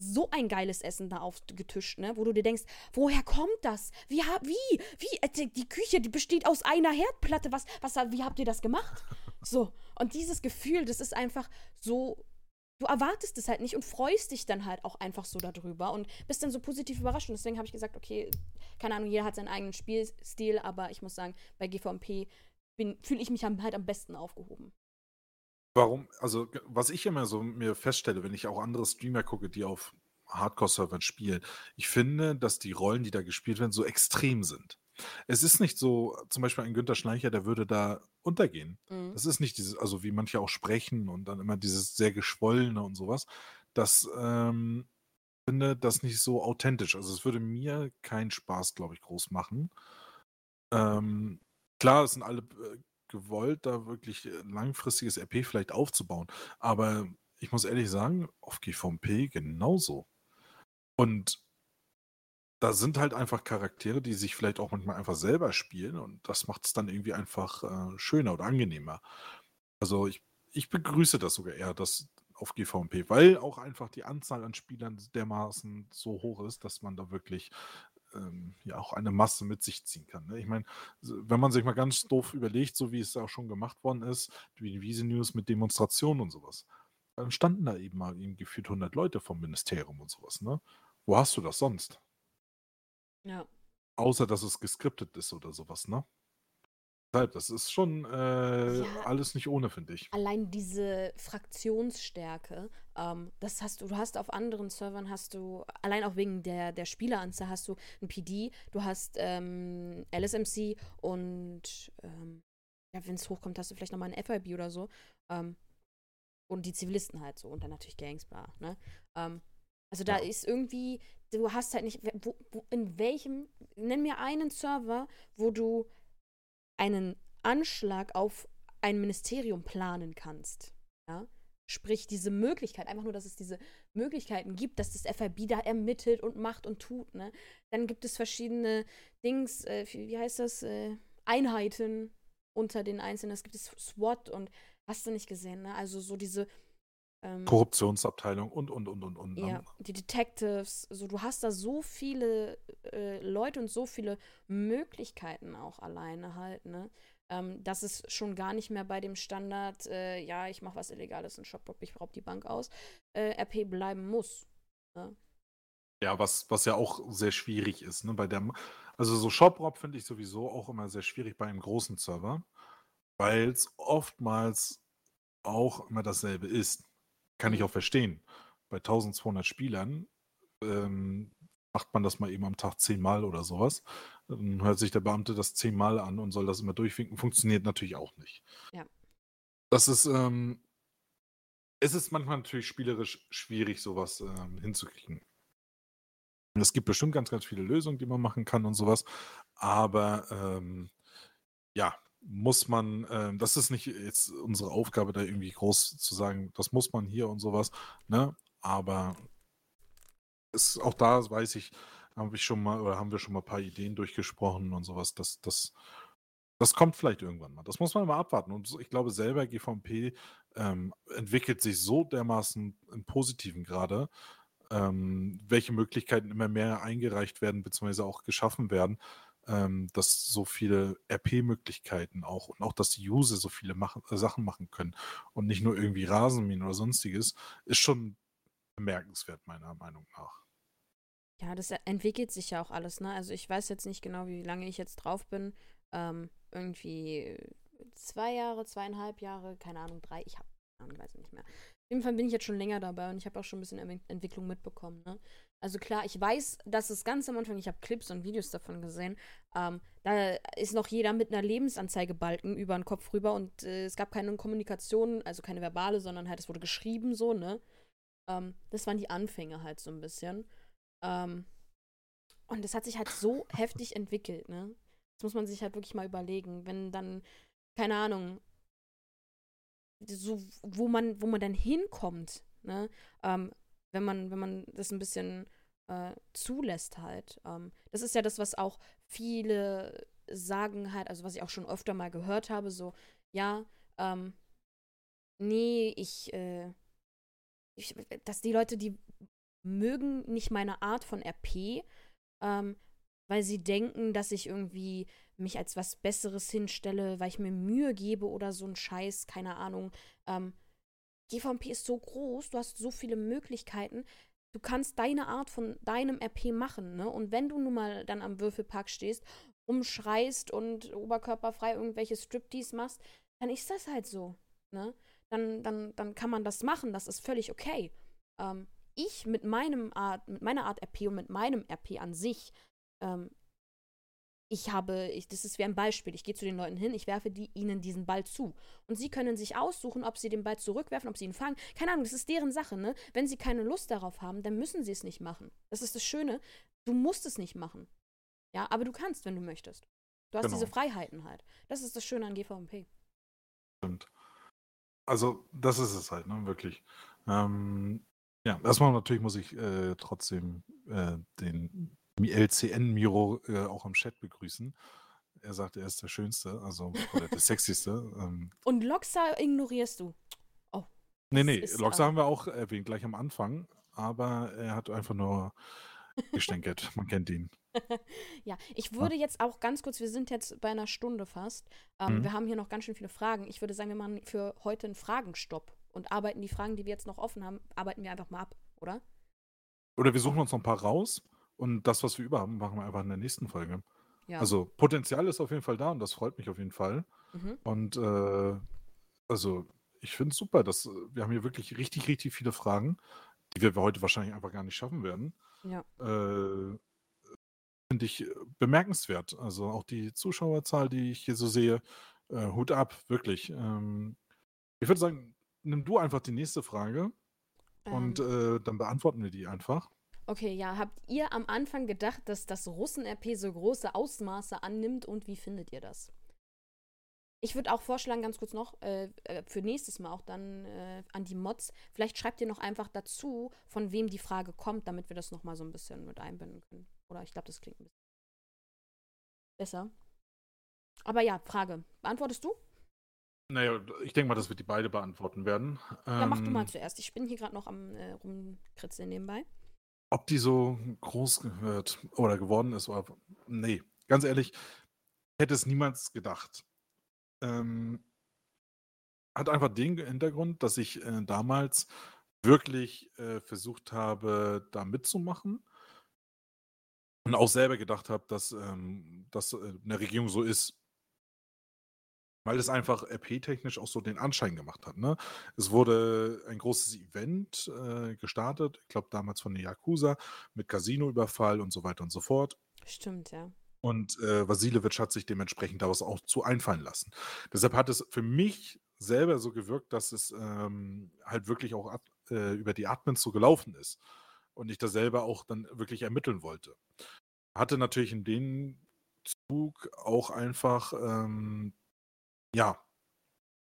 so ein geiles Essen da aufgetischt, ne? Wo du dir denkst, woher kommt das? Wie, wie, wie, äh, die- Küche, die besteht aus einer Herdplatte. Was, was, wie habt ihr das gemacht? So. Und dieses Gefühl, das ist einfach so. Du erwartest es halt nicht und freust dich dann halt auch einfach so darüber und bist dann so positiv überrascht. Und deswegen habe ich gesagt, okay, keine Ahnung, jeder hat seinen eigenen Spielstil, aber ich muss sagen, bei GVMP fühle ich mich halt am besten aufgehoben. Warum? Also, was ich immer so mir feststelle, wenn ich auch andere Streamer gucke, die auf Hardcore-Servern spielen, ich finde, dass die Rollen, die da gespielt werden, so extrem sind. Es ist nicht so, zum Beispiel ein Günther Schleicher, der würde da untergehen. Mhm. Das ist nicht dieses, also wie manche auch sprechen und dann immer dieses sehr geschwollene und sowas. Das ähm, finde das nicht so authentisch. Also es würde mir keinen Spaß, glaube ich, groß machen. Ähm, klar, es sind alle äh, gewollt, da wirklich äh, langfristiges RP vielleicht aufzubauen. Aber ich muss ehrlich sagen, auf GVMP genauso. Und da sind halt einfach Charaktere, die sich vielleicht auch manchmal einfach selber spielen und das macht es dann irgendwie einfach äh, schöner oder angenehmer. Also ich, ich begrüße das sogar eher, dass auf GVMP, weil auch einfach die Anzahl an Spielern dermaßen so hoch ist, dass man da wirklich ähm, ja auch eine Masse mit sich ziehen kann. Ne? Ich meine, wenn man sich mal ganz doof überlegt, so wie es auch schon gemacht worden ist, wie die Wiese News mit Demonstrationen und sowas, dann standen da eben mal eben gefühlt 100 Leute vom Ministerium und sowas. Ne? Wo hast du das sonst? Ja. Außer, dass es geskriptet ist oder sowas, ne? Das ist schon äh, ja, alles nicht ohne, finde ich. Allein diese Fraktionsstärke, ähm, das hast du, du hast auf anderen Servern hast du, allein auch wegen der, der Spieleranzahl hast du ein PD, du hast ähm, LSMC und ähm, ja, wenn es hochkommt, hast du vielleicht nochmal ein FIB oder so. Ähm, und die Zivilisten halt so und dann natürlich Gangs, bla, ne? Ähm, also da ja. ist irgendwie, du hast halt nicht, wo, wo, in welchem, nenn mir einen Server, wo du einen Anschlag auf ein Ministerium planen kannst. Ja? Sprich, diese Möglichkeit, einfach nur, dass es diese Möglichkeiten gibt, dass das FIB da ermittelt und macht und tut. Ne? Dann gibt es verschiedene Dings, äh, wie heißt das, äh, Einheiten unter den Einzelnen. Es gibt es SWAT und hast du nicht gesehen, ne? Also so diese ähm, Korruptionsabteilung und, und, und, und, und. Ne? Ja, die Detectives, so du hast da so viele äh, Leute und so viele Möglichkeiten auch alleine halt, ne? Ähm, dass es schon gar nicht mehr bei dem Standard, äh, ja, ich mache was Illegales in Shopbot, ich raub die Bank aus, äh, RP bleiben muss. Ne? Ja, was, was ja auch sehr schwierig ist, ne? Bei der, also so Shoprop finde ich sowieso auch immer sehr schwierig bei einem großen Server, weil es oftmals auch immer dasselbe ist. Kann ich auch verstehen. Bei 1200 Spielern ähm, macht man das mal eben am Tag zehnmal oder sowas. Dann hört sich der Beamte das zehnmal an und soll das immer durchwinken. Funktioniert natürlich auch nicht. Ja. Das ist, ähm, es ist manchmal natürlich spielerisch schwierig, sowas ähm, hinzukriegen. Es gibt bestimmt ganz, ganz viele Lösungen, die man machen kann und sowas. Aber ähm, ja, muss man, äh, das ist nicht jetzt unsere Aufgabe, da irgendwie groß zu sagen, das muss man hier und sowas, ne? Aber ist, auch da weiß ich, habe ich schon mal oder haben wir schon mal ein paar Ideen durchgesprochen und sowas, das, das, das kommt vielleicht irgendwann mal. Das muss man mal abwarten. Und ich glaube selber, GVP ähm, entwickelt sich so dermaßen im Positiven gerade, ähm, welche Möglichkeiten immer mehr eingereicht werden, beziehungsweise auch geschaffen werden, ähm, dass so viele RP-Möglichkeiten auch und auch, dass die User so viele machen, äh, Sachen machen können und nicht nur irgendwie Rasenmähen oder sonstiges, ist schon bemerkenswert, meiner Meinung nach. Ja, das entwickelt sich ja auch alles, ne? Also ich weiß jetzt nicht genau, wie lange ich jetzt drauf bin. Ähm, irgendwie zwei Jahre, zweieinhalb Jahre, keine Ahnung, drei, ich habe, ich weiß nicht mehr. Auf jeden Fall bin ich jetzt schon länger dabei und ich habe auch schon ein bisschen Entwicklung mitbekommen. Ne? Also klar, ich weiß, dass es ganz am Anfang, ich habe Clips und Videos davon gesehen, ähm, da ist noch jeder mit einer Lebensanzeigebalken über den Kopf rüber und äh, es gab keine Kommunikation, also keine verbale, sondern halt es wurde geschrieben so, ne? Ähm, das waren die Anfänge halt so ein bisschen. Ähm, und das hat sich halt so heftig entwickelt, ne? Das muss man sich halt wirklich mal überlegen. Wenn dann, keine Ahnung, so, wo man, wo man dann hinkommt, ne? Ähm, wenn man, wenn man das ein bisschen äh, zulässt halt. Ähm, das ist ja das, was auch viele sagen halt, also was ich auch schon öfter mal gehört habe, so, ja, ähm, nee, ich, äh, ich, dass die Leute, die mögen nicht meine Art von RP, ähm, weil sie denken, dass ich irgendwie mich als was Besseres hinstelle, weil ich mir Mühe gebe oder so ein Scheiß, keine Ahnung. Ähm, GVMP ist so groß, du hast so viele Möglichkeiten. Du kannst deine Art von deinem RP machen, ne? Und wenn du nun mal dann am Würfelpark stehst, umschreist und oberkörperfrei irgendwelche Striptease machst, dann ist das halt so, ne? Dann, dann, dann kann man das machen, das ist völlig okay. Ähm, ich mit meinem Art, mit meiner Art RP und mit meinem RP an sich ähm, ich habe, ich, das ist wie ein Beispiel, ich gehe zu den Leuten hin, ich werfe die, ihnen diesen Ball zu. Und sie können sich aussuchen, ob sie den Ball zurückwerfen, ob sie ihn fangen. Keine Ahnung, das ist deren Sache, ne? Wenn sie keine Lust darauf haben, dann müssen sie es nicht machen. Das ist das Schöne. Du musst es nicht machen. Ja, aber du kannst, wenn du möchtest. Du hast genau. diese Freiheiten halt. Das ist das Schöne an GVMP. Stimmt. Also, das ist es halt, ne? Wirklich. Ähm, ja, erstmal natürlich muss ich äh, trotzdem äh, den LCN Miro äh, auch im Chat begrüßen. Er sagt, er ist der Schönste, also oder der Sexyste. Ähm. Und Loxa ignorierst du. Oh. Nee, nee, Loxa haben wir auch erwähnt, gleich am Anfang, aber er hat einfach nur gestänkert. Man kennt ihn. ja, ich würde ja. jetzt auch ganz kurz, wir sind jetzt bei einer Stunde fast. Ähm, mhm. Wir haben hier noch ganz schön viele Fragen. Ich würde sagen, wir machen für heute einen Fragenstopp und arbeiten die Fragen, die wir jetzt noch offen haben, arbeiten wir einfach mal ab, oder? Oder wir suchen uns noch ein paar raus und das, was wir über haben, machen wir einfach in der nächsten Folge. Ja. Also Potenzial ist auf jeden Fall da und das freut mich auf jeden Fall. Mhm. Und äh, also ich finde es super, dass äh, wir haben hier wirklich richtig, richtig viele Fragen, die wir heute wahrscheinlich einfach gar nicht schaffen werden. Ja. Äh, finde ich äh, bemerkenswert. Also auch die Zuschauerzahl, die ich hier so sehe, äh, Hut ab, wirklich. Ähm, ich würde sagen, nimm du einfach die nächste Frage und Ähm, äh, dann beantworten wir die einfach. Okay, ja. Habt ihr am Anfang gedacht, dass das Russen-RP so große Ausmaße annimmt und wie findet ihr das? Ich würde auch vorschlagen, ganz kurz noch, äh, äh, für nächstes Mal auch dann äh, an die Mods, vielleicht schreibt ihr noch einfach dazu, von wem die Frage kommt, damit wir das nochmal so ein bisschen mit einbinden können. Oder ich glaube, das klingt ein bisschen besser. Aber ja, Frage. Beantwortest du? Naja, ich denke mal, dass wir die beide beantworten werden. Ja, mach du mal Ähm, zuerst. Ich bin hier gerade noch am äh, rumkritzeln nebenbei. Ob die so groß wird oder geworden ist, oder, nee, ganz ehrlich, hätte es niemals gedacht. Ähm, hat einfach den Hintergrund, dass ich äh, damals wirklich äh, versucht habe, da mitzumachen und auch selber gedacht habe, dass ähm, das äh, in der Regierung so ist. Weil es einfach RP-technisch auch so den Anschein gemacht hat. Ne? Es wurde ein großes Event äh, gestartet, ich glaube damals von der Yakuza, mit Casino-Überfall und so weiter und so fort. Stimmt, ja. Und äh, Vasiljevic hat sich dementsprechend daraus auch zu einfallen lassen. Deshalb hat es für mich selber so gewirkt, dass es ähm, halt wirklich auch ad, äh, über die Admins so gelaufen ist. Und ich das selber auch dann wirklich ermitteln wollte. Hatte natürlich in dem Zug auch einfach, ähm, ja,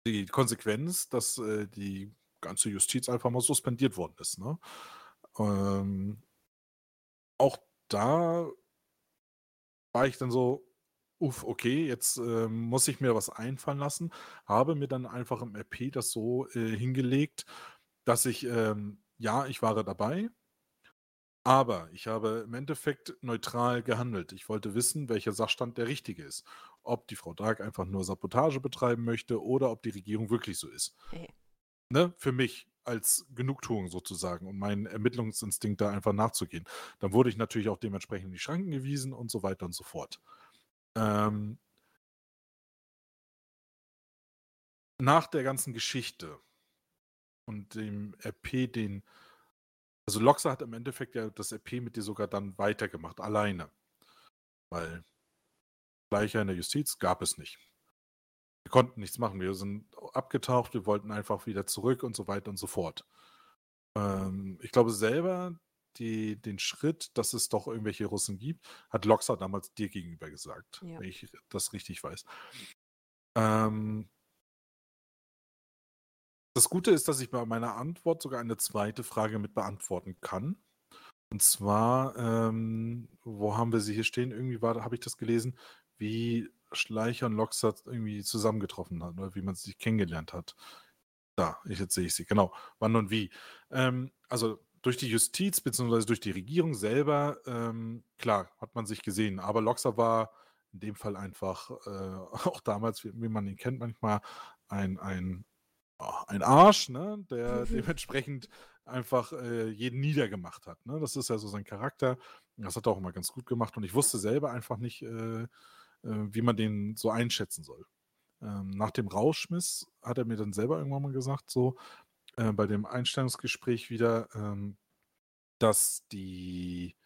die Konsequenz, dass äh, die ganze Justiz einfach mal suspendiert worden ist. Ne? Ähm, auch da war ich dann so, uff, okay, jetzt äh, muss ich mir was einfallen lassen. Habe mir dann einfach im RP das so äh, hingelegt, dass ich, ähm, ja, ich war dabei, aber ich habe im Endeffekt neutral gehandelt. Ich wollte wissen, welcher Sachstand der richtige ist. Ob die Frau Drag einfach nur Sabotage betreiben möchte oder ob die Regierung wirklich so ist. Hey. Ne? Für mich als Genugtuung sozusagen und meinen Ermittlungsinstinkt da einfach nachzugehen. Dann wurde ich natürlich auch dementsprechend in die Schranken gewiesen und so weiter und so fort. Ähm, nach der ganzen Geschichte und dem RP, den. Also Loxa hat im Endeffekt ja das RP mit dir sogar dann weitergemacht, alleine. Weil Gleicher in der Justiz gab es nicht. Wir konnten nichts machen. Wir sind abgetaucht, wir wollten einfach wieder zurück und so weiter und so fort. Ähm, ich glaube selber, die, den Schritt, dass es doch irgendwelche Russen gibt, hat Loxa damals dir gegenüber gesagt, Ja. wenn ich das richtig weiß. Ähm, das Gute ist, dass ich bei meiner Antwort sogar eine zweite Frage mit beantworten kann. Und zwar, ähm, wo haben wir sie hier stehen? Irgendwie war, habe ich das gelesen, wie Schleicher und Loxa irgendwie zusammengetroffen haben oder wie man sich kennengelernt hat. Da, ich, jetzt sehe ich sie, genau. Wann und wie. Ähm, also durch die Justiz bzw. durch die Regierung selber, ähm, klar, hat man sich gesehen. Aber Loxa war in dem Fall einfach, äh, auch damals, wie, wie man ihn kennt, manchmal ein, ein, oh, ein Arsch, ne? der dementsprechend einfach äh, jeden niedergemacht hat. Ne? Das ist ja so sein Charakter. Das hat er auch immer ganz gut gemacht. Und ich wusste selber einfach nicht, äh, wie man den so einschätzen soll. Ähm, nach dem Rauschmiss hat er mir dann selber irgendwann mal gesagt, so äh, bei dem Einstellungsgespräch wieder, ähm, dass die,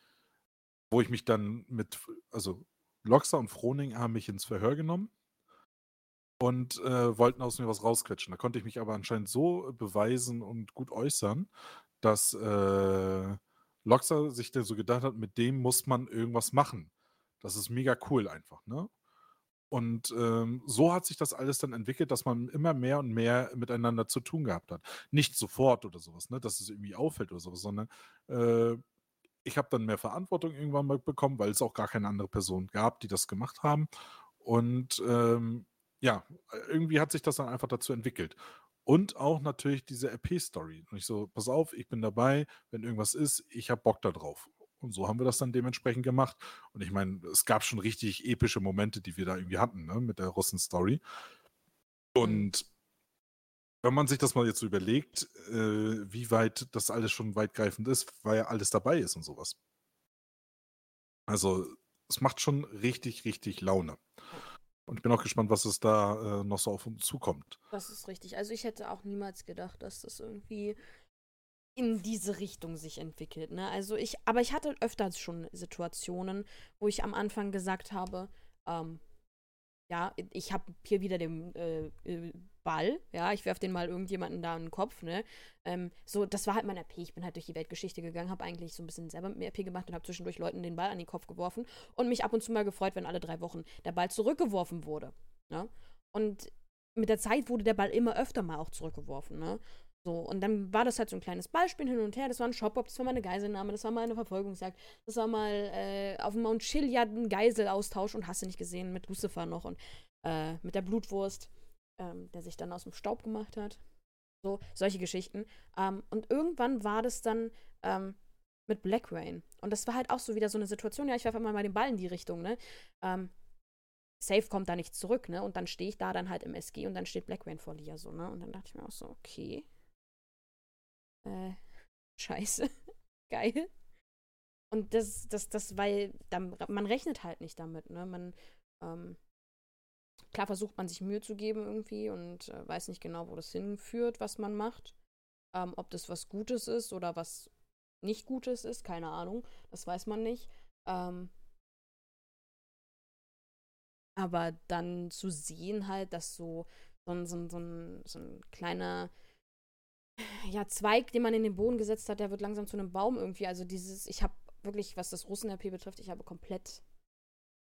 wo ich mich dann mit, also Loxa und Froning haben mich ins Verhör genommen und äh, wollten aus mir was rausquetschen. Da konnte ich mich aber anscheinend so beweisen und gut äußern, dass äh, Loxa sich dann so gedacht hat, mit dem muss man irgendwas machen. Das ist mega cool einfach, ne? Und ähm, so hat sich das alles dann entwickelt, dass man immer mehr und mehr miteinander zu tun gehabt hat. Nicht sofort oder sowas, ne, dass es irgendwie auffällt oder sowas, sondern äh, ich habe dann mehr Verantwortung irgendwann mal bekommen, weil es auch gar keine andere Person gab, die das gemacht haben. Und ähm, ja, irgendwie hat sich das dann einfach dazu entwickelt. Und auch natürlich diese RP-Story. Und ich so, pass auf, ich bin dabei, wenn irgendwas ist, ich habe Bock da drauf. Und so haben wir das dann dementsprechend gemacht. Und ich meine, es gab schon richtig epische Momente, die wir da irgendwie hatten, ne, mit der Russen-Story. Und wenn man sich das mal jetzt so überlegt, äh, wie weit das alles schon weitgreifend ist, weil ja alles dabei ist und sowas. Also es macht schon richtig, richtig Laune. Und ich bin auch gespannt, was es da äh, noch so auf uns zukommt. Das ist richtig. Also ich hätte auch niemals gedacht, dass das irgendwie in diese Richtung sich entwickelt. Ne? Also ich, aber ich hatte öfters schon Situationen, wo ich am Anfang gesagt habe, ähm, ja, ich habe hier wieder den äh, äh Ball, ja, ich werfe den mal irgendjemanden da in den Kopf, ne? Ähm, so, das war halt mein RP. Ich bin halt durch die Weltgeschichte gegangen, habe eigentlich so ein bisschen selber mit mir RP gemacht und habe zwischendurch Leuten den Ball an den Kopf geworfen und mich ab und zu mal gefreut, wenn alle drei Wochen der Ball zurückgeworfen wurde. Ne? Und mit der Zeit wurde der Ball immer öfter mal auch zurückgeworfen, ne? So, und dann war das halt so ein kleines Beispiel hin und her. Das war ein Shop-Up, das war mal eine Geiselnahme, das war mal eine Verfolgungsjagd, das war mal äh, auf dem Mount Chiliad ein Geiselaustausch und hast du nicht gesehen mit Lucifer noch und äh, mit der Blutwurst, ähm, der sich dann aus dem Staub gemacht hat. So, solche Geschichten. Ähm, und irgendwann war das dann ähm, mit Black Rain. Und das war halt auch so wieder so eine Situation, ja, ich werfe mal den Ball in die Richtung, ne? Ähm, Safe kommt da nicht zurück, ne? Und dann stehe ich da dann halt im SG und dann steht Black Rain vor Lia so, ne? Und dann dachte ich mir auch so, okay äh, scheiße, geil. Und das, das, das, weil dann, man rechnet halt nicht damit, ne? Man, ähm, klar versucht man sich Mühe zu geben irgendwie und äh, weiß nicht genau, wo das hinführt, was man macht. Ähm, ob das was Gutes ist oder was nicht Gutes ist, keine Ahnung. Das weiß man nicht. Ähm, aber dann zu sehen halt, dass so, so, so, so, so ein kleiner ja, Zweig, den man in den Boden gesetzt hat, der wird langsam zu einem Baum irgendwie. Also dieses, ich habe wirklich, was das Russen-RP betrifft, ich habe komplett,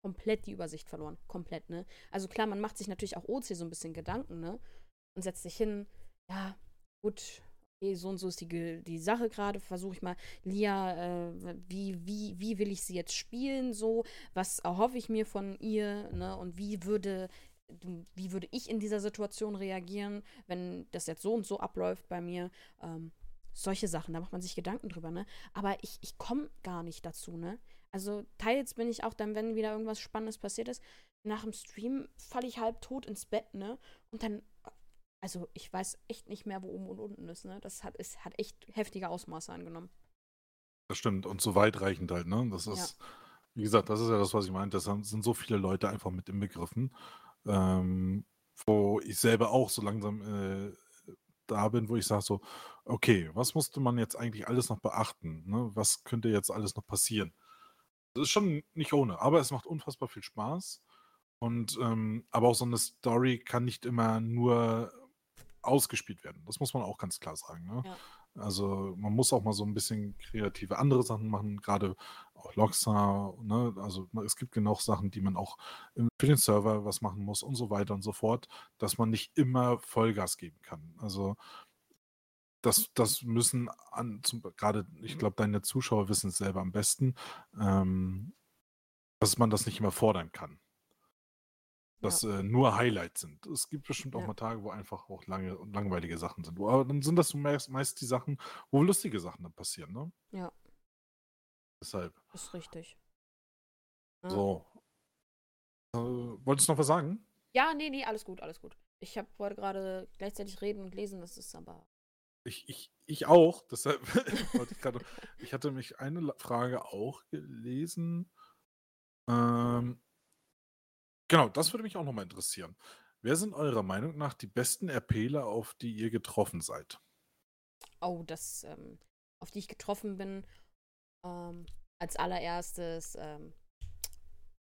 komplett die Übersicht verloren. Komplett, ne? Also klar, man macht sich natürlich auch OC so ein bisschen Gedanken, ne? Und setzt sich hin, ja, gut, okay, so und so ist die, die Sache gerade, versuche ich mal, Lia, äh, wie, wie, wie will ich sie jetzt spielen, so, was erhoffe ich mir von ihr, ne? Und wie würde wie würde ich in dieser Situation reagieren, wenn das jetzt so und so abläuft bei mir. Ähm, solche Sachen, da macht man sich Gedanken drüber, ne? Aber ich, ich komme gar nicht dazu, ne? Also teils bin ich auch dann, wenn wieder irgendwas Spannendes passiert ist, nach dem Stream falle ich halb tot ins Bett, ne? Und dann, also ich weiß echt nicht mehr, wo oben und unten ist, ne? Das hat, es hat echt heftige Ausmaße angenommen. Das stimmt und so weitreichend halt, ne? Das ist, ja. wie gesagt, das ist ja das, was ich meinte. Das sind so viele Leute einfach mit inbegriffen ähm, wo ich selber auch so langsam äh, da bin, wo ich sage so, okay, was musste man jetzt eigentlich alles noch beachten? Ne? Was könnte jetzt alles noch passieren? Das ist schon nicht ohne, aber es macht unfassbar viel Spaß. Und ähm, aber auch so eine Story kann nicht immer nur ausgespielt werden. Das muss man auch ganz klar sagen. Ne? Ja. Also man muss auch mal so ein bisschen kreative andere Sachen machen, gerade auch Logstar, ne? Also es gibt genug Sachen, die man auch für den Server was machen muss und so weiter und so fort, dass man nicht immer Vollgas geben kann. Also das, das müssen an, gerade, ich glaube, deine Zuschauer wissen es selber am besten, ähm, dass man das nicht immer fordern kann dass ja. äh, nur Highlights sind. Es gibt bestimmt auch ja. mal Tage, wo einfach auch lange und langweilige Sachen sind. Aber dann sind das meist, meist die Sachen, wo lustige Sachen dann passieren, ne? Ja. Deshalb. Ist richtig. Ja. So. Äh, wolltest du noch was sagen? Ja, nee, nee, alles gut, alles gut. Ich hab, wollte gerade gleichzeitig reden und lesen, das ist aber. Ich, ich, ich auch, deshalb wollte ich gerade. ich hatte mich eine Frage auch gelesen. Ähm, Genau, das würde mich auch nochmal interessieren. Wer sind eurer Meinung nach die besten RPler, auf die ihr getroffen seid? Oh, das, ähm, auf die ich getroffen bin, ähm, als allererstes ähm,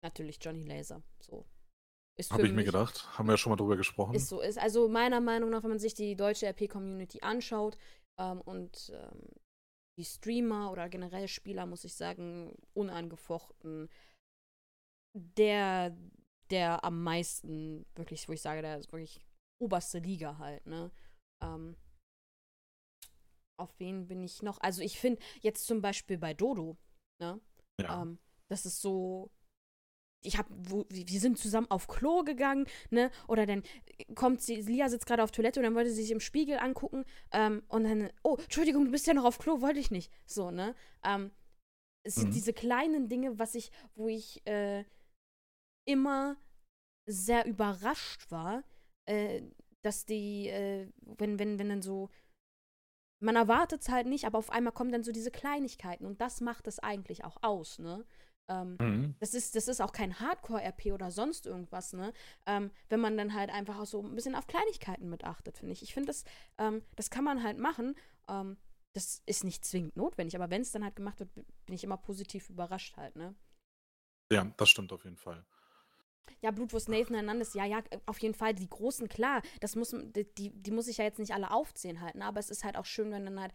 natürlich Johnny Laser. So. Habe ich mir gedacht. Haben wir ja schon mal drüber gesprochen. Ist so. Ist also meiner Meinung nach, wenn man sich die deutsche RP-Community anschaut ähm, und ähm, die Streamer oder generell Spieler, muss ich sagen, unangefochten der der am meisten, wirklich, wo ich sage, der ist wirklich oberste Liga halt, ne? Ähm, auf wen bin ich noch? Also ich finde jetzt zum Beispiel bei Dodo, ne? Ja. Ähm, das ist so. Ich hab, wo, wir sind zusammen auf Klo gegangen, ne? Oder dann kommt sie, Lia sitzt gerade auf Toilette und dann wollte sie sich im Spiegel angucken, ähm, und dann, oh, Entschuldigung, du bist ja noch auf Klo, wollte ich nicht. So, ne? Ähm, es sind mhm. diese kleinen Dinge, was ich, wo ich, äh, immer sehr überrascht war, äh, dass die, äh, wenn, wenn, wenn dann so, man erwartet es halt nicht, aber auf einmal kommen dann so diese Kleinigkeiten und das macht es eigentlich auch aus, ne? Ähm, mhm. das, ist, das ist auch kein Hardcore-RP oder sonst irgendwas, ne? Ähm, wenn man dann halt einfach auch so ein bisschen auf Kleinigkeiten mit achtet, finde ich. Ich finde, das, ähm, das kann man halt machen. Ähm, das ist nicht zwingend notwendig, aber wenn es dann halt gemacht wird, bin ich immer positiv überrascht halt, ne? Ja, das stimmt auf jeden Fall. Ja, Blutwurst Nathan Hernandez, ja, ja, auf jeden Fall. Die großen, klar, das muss, die, die muss ich ja jetzt nicht alle aufzählen halt, ne? aber es ist halt auch schön, wenn dann halt,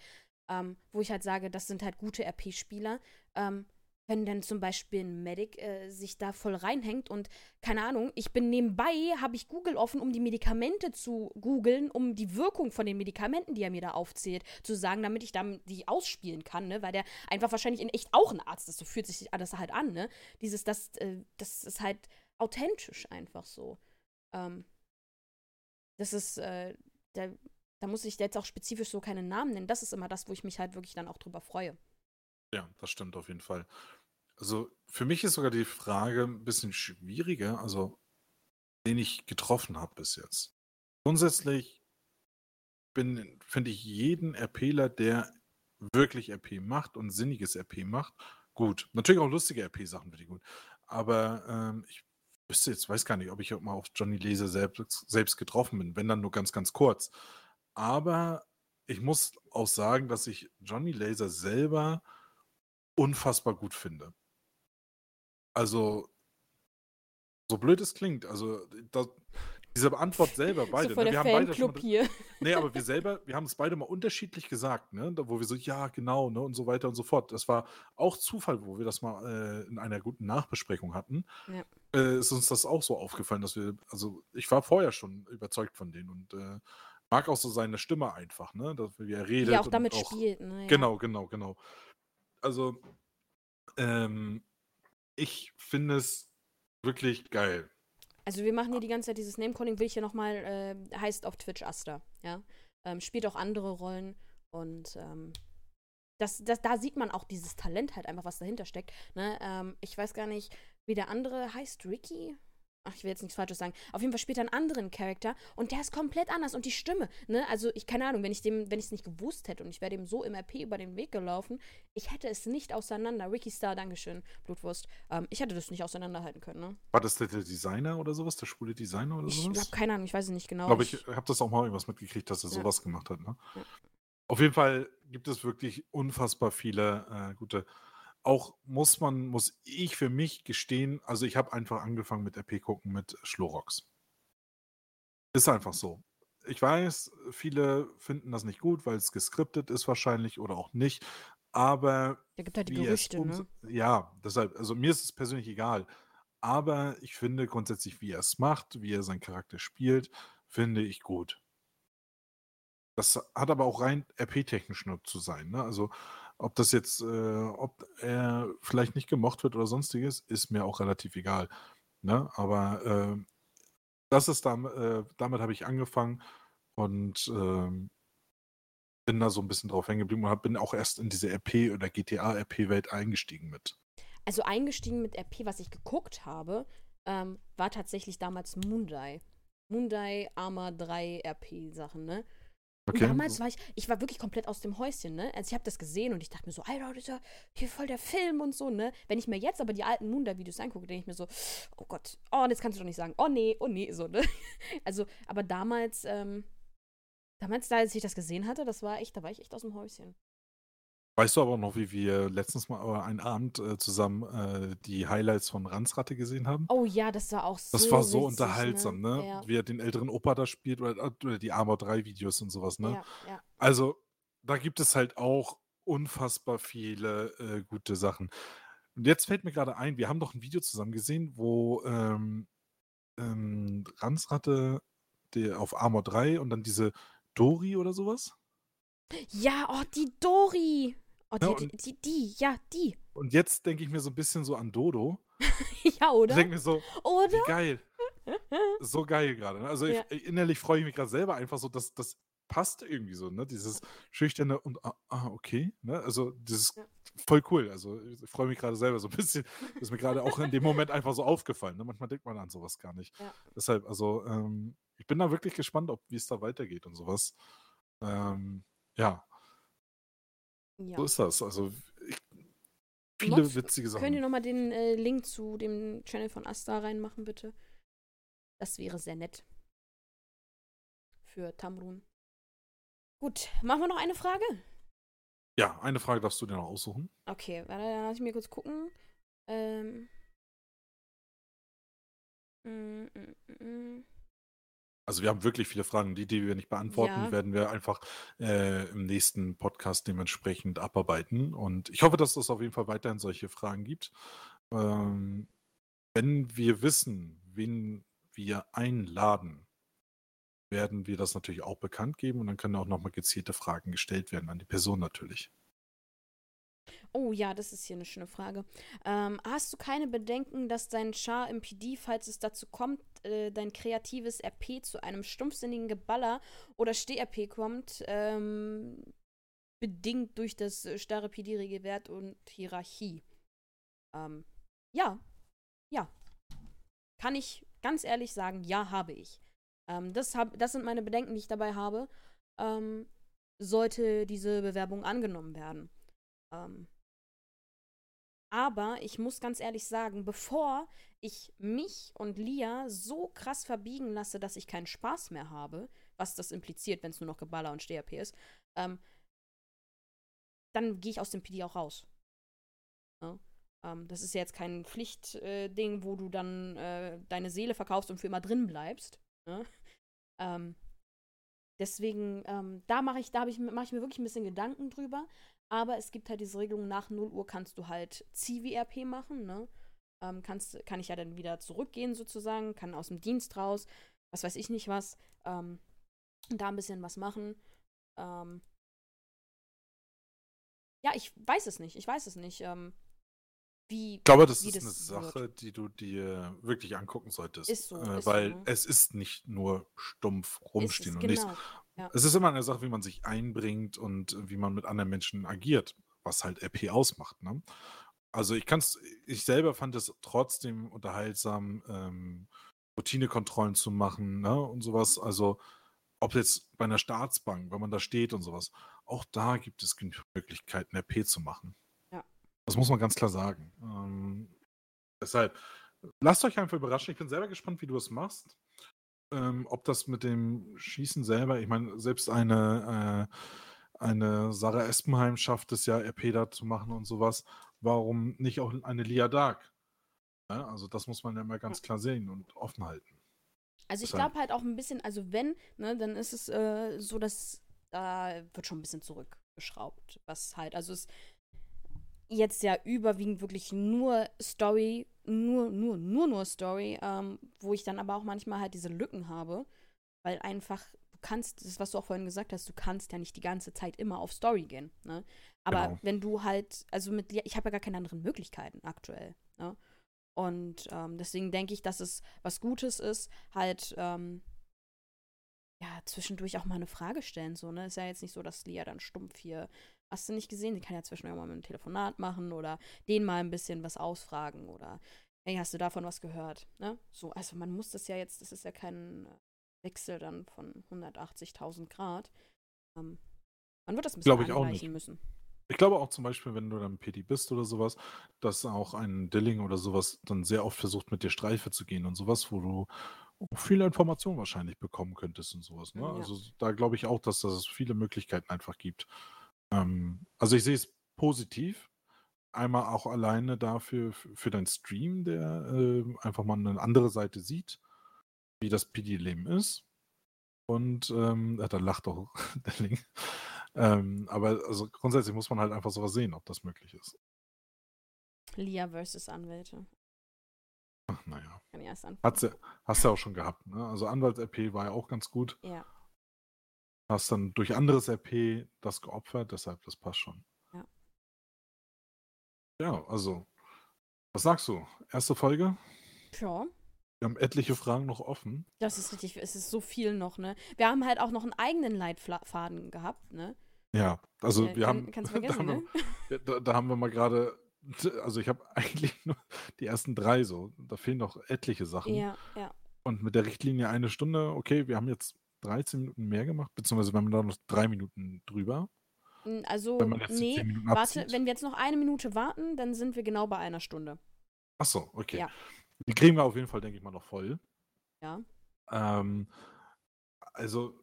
ähm, wo ich halt sage, das sind halt gute RP-Spieler, ähm, wenn dann zum Beispiel ein Medic äh, sich da voll reinhängt und keine Ahnung, ich bin nebenbei, habe ich Google offen, um die Medikamente zu googeln, um die Wirkung von den Medikamenten, die er mir da aufzählt, zu sagen, damit ich dann die ausspielen kann, ne? Weil der einfach wahrscheinlich in echt auch ein Arzt ist. So fühlt sich das halt an, ne? Dieses, das, äh, das ist halt authentisch einfach so. Ähm, das ist, äh, da, da muss ich jetzt auch spezifisch so keinen Namen nennen. Das ist immer das, wo ich mich halt wirklich dann auch drüber freue. Ja, das stimmt auf jeden Fall. Also für mich ist sogar die Frage ein bisschen schwieriger, also den ich getroffen habe bis jetzt. Grundsätzlich finde ich jeden RPler, der wirklich RP macht und sinniges RP macht, gut. Natürlich auch lustige RP-Sachen finde ich gut. Aber ähm, ich wüsste jetzt, weiß gar nicht, ob ich auch mal auf Johnny Laser selbst, selbst getroffen bin, wenn dann nur ganz, ganz kurz. Aber ich muss auch sagen, dass ich Johnny Laser selber unfassbar gut finde. Also, so blöd es klingt, also das, diese Antwort selber beide. So voll ne? wir Fanclub hier. Nee, aber wir selber, wir haben es beide mal unterschiedlich gesagt, ne? Wo wir so, ja, genau, ne? Und so weiter und so fort. Das war auch Zufall, wo wir das mal äh, in einer guten Nachbesprechung hatten. Ja. Äh, ist uns das auch so aufgefallen, dass wir, also ich war vorher schon überzeugt von denen und äh, mag auch so seine Stimme einfach, ne? Dass, wie er redet. Die auch damit auch, spielt, ne? Ja. Genau, genau, genau. Also, ähm, ich finde es wirklich geil. Also wir machen hier die ganze Zeit dieses Name-Calling, will ich hier nochmal, äh, heißt auf Twitch Aster, ja. Ähm, spielt auch andere Rollen und ähm, das, das, da sieht man auch dieses Talent halt einfach, was dahinter steckt. Ne? Ähm, ich weiß gar nicht, wie der andere heißt, Ricky? Ach, ich will jetzt nichts Falsches sagen, auf jeden Fall spielt er einen anderen Charakter und der ist komplett anders und die Stimme, ne, also ich, keine Ahnung, wenn ich dem, wenn ich es nicht gewusst hätte und ich wäre dem so im RP über den Weg gelaufen, ich hätte es nicht auseinander, Ricky Star, Dankeschön, Blutwurst, ähm, ich hätte das nicht auseinanderhalten können, ne. War das der, Designer oder sowas, der schwule Designer oder sowas? Ich habe keine Ahnung, ich weiß es nicht genau. Ich glaube, ich, ich habe das auch mal irgendwas mitgekriegt, dass er ja. sowas gemacht hat, ne. Ja. Auf jeden Fall gibt es wirklich unfassbar viele äh, gute auch muss man muss ich für mich gestehen, also ich habe einfach angefangen mit RP gucken mit Schlorox. Ist einfach so. Ich weiß, viele finden das nicht gut, weil es geskriptet ist wahrscheinlich oder auch nicht, aber Da gibt halt die Gerüchte, ne? ja, deshalb also mir ist es persönlich egal, aber ich finde grundsätzlich, wie er es macht, wie er seinen Charakter spielt, finde ich gut. Das hat aber auch rein RP-technisch nur zu sein, ne? Also ob das jetzt, äh, ob er vielleicht nicht gemocht wird oder sonstiges, ist mir auch relativ egal. Ne? Aber äh, das ist dann, äh, damit habe ich angefangen und ähm, bin da so ein bisschen drauf hängen geblieben und bin auch erst in diese RP oder GTA-RP-Welt eingestiegen mit. Also eingestiegen mit RP, was ich geguckt habe, ähm, war tatsächlich damals Moondai. Moondai, Arma 3 RP-Sachen, ne? Okay. Und damals war ich, ich war wirklich komplett aus dem Häuschen, ne? Also ich habe das gesehen und ich dachte mir so, Alter, das ist ja hier voll der Film und so, ne? Wenn ich mir jetzt aber die alten Munda-Videos angucke, denke ich mir so, oh Gott, oh, jetzt kannst du doch nicht sagen, oh nee, oh nee, so, ne? Also, aber damals, ähm, damals, da als ich das gesehen hatte, das war echt, da war ich echt aus dem Häuschen. Weißt du aber noch, wie wir letztens mal einen Abend äh, zusammen äh, die Highlights von Ranzratte gesehen haben? Oh ja, das war auch so. Das war so witzig, unterhaltsam, ne? ne? Ja. Wie er den älteren Opa da spielt oder, oder die Armor 3 Videos und sowas, ne? Ja, ja. Also, da gibt es halt auch unfassbar viele äh, gute Sachen. Und jetzt fällt mir gerade ein, wir haben doch ein Video zusammen gesehen, wo ähm, ähm, Ranzratte der auf Armor 3 und dann diese Dori oder sowas. Ja, oh, die Dori. Oh, die, ja, die, die, die, ja, die. Und jetzt denke ich mir so ein bisschen so an Dodo. ja, oder? Ich denke mir so, oder? wie geil. so geil gerade. Ne? Also ja. ich, innerlich freue ich mich gerade selber einfach so, dass das passt irgendwie so, ne? Dieses schüchterne und ah, ah okay, ne? Also dieses ja. voll cool. Also ich freue mich gerade selber so ein bisschen. Das ist mir gerade auch in dem Moment einfach so aufgefallen. Ne? Manchmal denkt man an sowas gar nicht. Ja. Deshalb, also ähm, ich bin da wirklich gespannt, ob wie es da weitergeht und sowas. Ähm, ja, ja. So ist das. Also ich viele Mods, witzige Könnt Sachen. ihr nochmal den äh, Link zu dem Channel von Asta reinmachen, bitte? Das wäre sehr nett. Für Tamrun. Gut, machen wir noch eine Frage? Ja, eine Frage darfst du dir noch aussuchen. Okay, warte, dann lass ich mir kurz gucken. Ähm. Mm, mm, mm, mm. Also wir haben wirklich viele Fragen. Die, die wir nicht beantworten, Ja. werden wir einfach äh, im nächsten Podcast dementsprechend abarbeiten. Und ich hoffe, dass es auf jeden Fall weiterhin solche Fragen gibt. Ähm, wenn wir wissen, wen wir einladen, werden wir das natürlich auch bekannt geben und dann können auch nochmal gezielte Fragen gestellt werden an die Person natürlich. Oh ja, das ist hier eine schöne Frage. Ähm, hast du keine Bedenken, dass dein Char im PD, falls es dazu kommt, äh, dein kreatives RP zu einem stumpfsinnigen Geballer oder Steh-RP kommt, ähm, bedingt durch das äh, starre PD-Regelwert und Hierarchie? Ähm, ja, ja. Kann ich ganz ehrlich sagen, ja, habe ich. Ähm, das, hab, das sind meine Bedenken, die ich dabei habe, ähm, sollte diese Bewerbung angenommen werden. Ähm, aber ich muss ganz ehrlich sagen, bevor ich mich und Lia so krass verbiegen lasse, dass ich keinen Spaß mehr habe, was das impliziert, wenn es nur noch Geballer und StHP ist, ähm, dann gehe ich aus dem PD auch raus. Ja? Ähm, das ist ja jetzt kein Pflichtding, äh, wo du dann äh, deine Seele verkaufst und für immer drin bleibst. Ne? Ähm, deswegen, ähm, da mache ich, da ich, mach ich mir wirklich ein bisschen Gedanken drüber. Aber es gibt halt diese Regelung, nach 0 Uhr kannst du halt Zivi-RP machen, ne? Ähm, kannst, kann ich ja dann wieder zurückgehen sozusagen, kann aus dem Dienst raus, was weiß ich nicht was, ähm, da ein bisschen was machen. Ähm, ja, ich weiß es nicht, ich weiß es nicht. Ähm, wie, Ich glaube, das ist das eine wird. Sache, die du dir wirklich angucken solltest. Ist so, äh, ist so, weil ne? es ist nicht nur stumpf ist rumstehen und nichts. Ja. Es ist immer eine Sache, wie man sich einbringt und wie man mit anderen Menschen agiert, was halt RP ausmacht. Ne? Also ich kann's, ich selber fand es trotzdem unterhaltsam, ähm, Routinekontrollen zu machen, ne? Und sowas. Also, ob jetzt bei einer Staatsbank, wenn man da steht und sowas, auch da gibt es Möglichkeiten, RP zu machen. Ja. Das muss man ganz klar sagen. Ähm, deshalb, lasst euch einfach überraschen. Ich bin selber gespannt, wie du es machst. Ähm, ob das mit dem Schießen selber, ich meine, selbst eine, äh, eine Sarah Espenheim schafft es ja, RP da zu machen und sowas. Warum nicht auch eine Lia Dark? Ja, also das muss man ja immer ganz klar sehen und offen halten. Also ich glaube halt auch ein bisschen, also wenn, ne, dann ist es äh, so, dass da wird schon ein bisschen zurückgeschraubt, was halt, also es jetzt ja überwiegend wirklich nur Story, nur, nur, nur, nur Story, ähm, wo ich dann aber auch manchmal halt diese Lücken habe, weil einfach, du kannst, das, was du auch vorhin gesagt hast, du kannst ja nicht die ganze Zeit immer auf Story gehen, ne? Aber Genau. wenn du halt, also mit, ich habe ja gar keine anderen Möglichkeiten aktuell, ne? Und ähm, deswegen denke ich, dass es was Gutes ist, halt, ähm, ja, zwischendurch auch mal eine Frage stellen, so, ne? Ist ja jetzt nicht so, dass Lia dann stumpf hier, hast du nicht gesehen, die kann ja zwischendurch mal ein Telefonat machen oder den mal ein bisschen was ausfragen oder, hey, hast du davon was gehört, ne? So, also man muss das ja jetzt, das ist ja kein äh, Wechsel dann von 180.000 Grad. Ähm, man wird das ein bisschen Glaube ich auch nicht. müssen. Ich glaube auch zum Beispiel, wenn du dann PD bist oder sowas, dass auch ein Dilling oder sowas dann sehr oft versucht, mit dir Streife zu gehen und sowas, wo du viele Informationen wahrscheinlich bekommen könntest und sowas. Ne? Ja. Also da glaube ich auch, dass das es viele Möglichkeiten einfach gibt. Ähm, also ich sehe es positiv. Einmal auch alleine dafür für, deinen Stream, der äh, einfach mal eine andere Seite sieht, wie das PD-Leben ist. Und ähm, da lacht auch der Link. Ähm, aber also grundsätzlich muss man halt einfach sowas sehen, ob das möglich ist. Lia versus Anwälte. Ach, naja. Kann erst anfangen. Hat's ja, hast du ja auch schon gehabt. Ne? Also Anwalts-RP war ja auch ganz gut. Ja. Hast dann durch anderes RP das geopfert, deshalb das passt schon. Ja. Ja, also, was sagst du? Erste Folge? Ja. Wir haben etliche Fragen noch offen. Das ist richtig, es ist so viel noch, ne? Wir haben halt auch noch einen eigenen Leitfaden gehabt, ne? Ja, also Äh, wir kann- haben. Kannst da, vergessen, haben ne? wir, da, da haben wir mal gerade. Also ich habe eigentlich nur die ersten drei so. Da fehlen noch etliche Sachen. Ja, ja. Und mit der Richtlinie eine Stunde, okay, wir haben jetzt 13 Minuten mehr gemacht, beziehungsweise wir haben da noch drei Minuten drüber. N- Also, Wenn nee, 10 Minuten warte, wenn wir jetzt noch eine Minute warten, dann sind wir genau bei einer Stunde. Achso, okay. Ja. Die kriegen wir auf jeden Fall, denke ich mal, noch voll. Ja. Ähm, also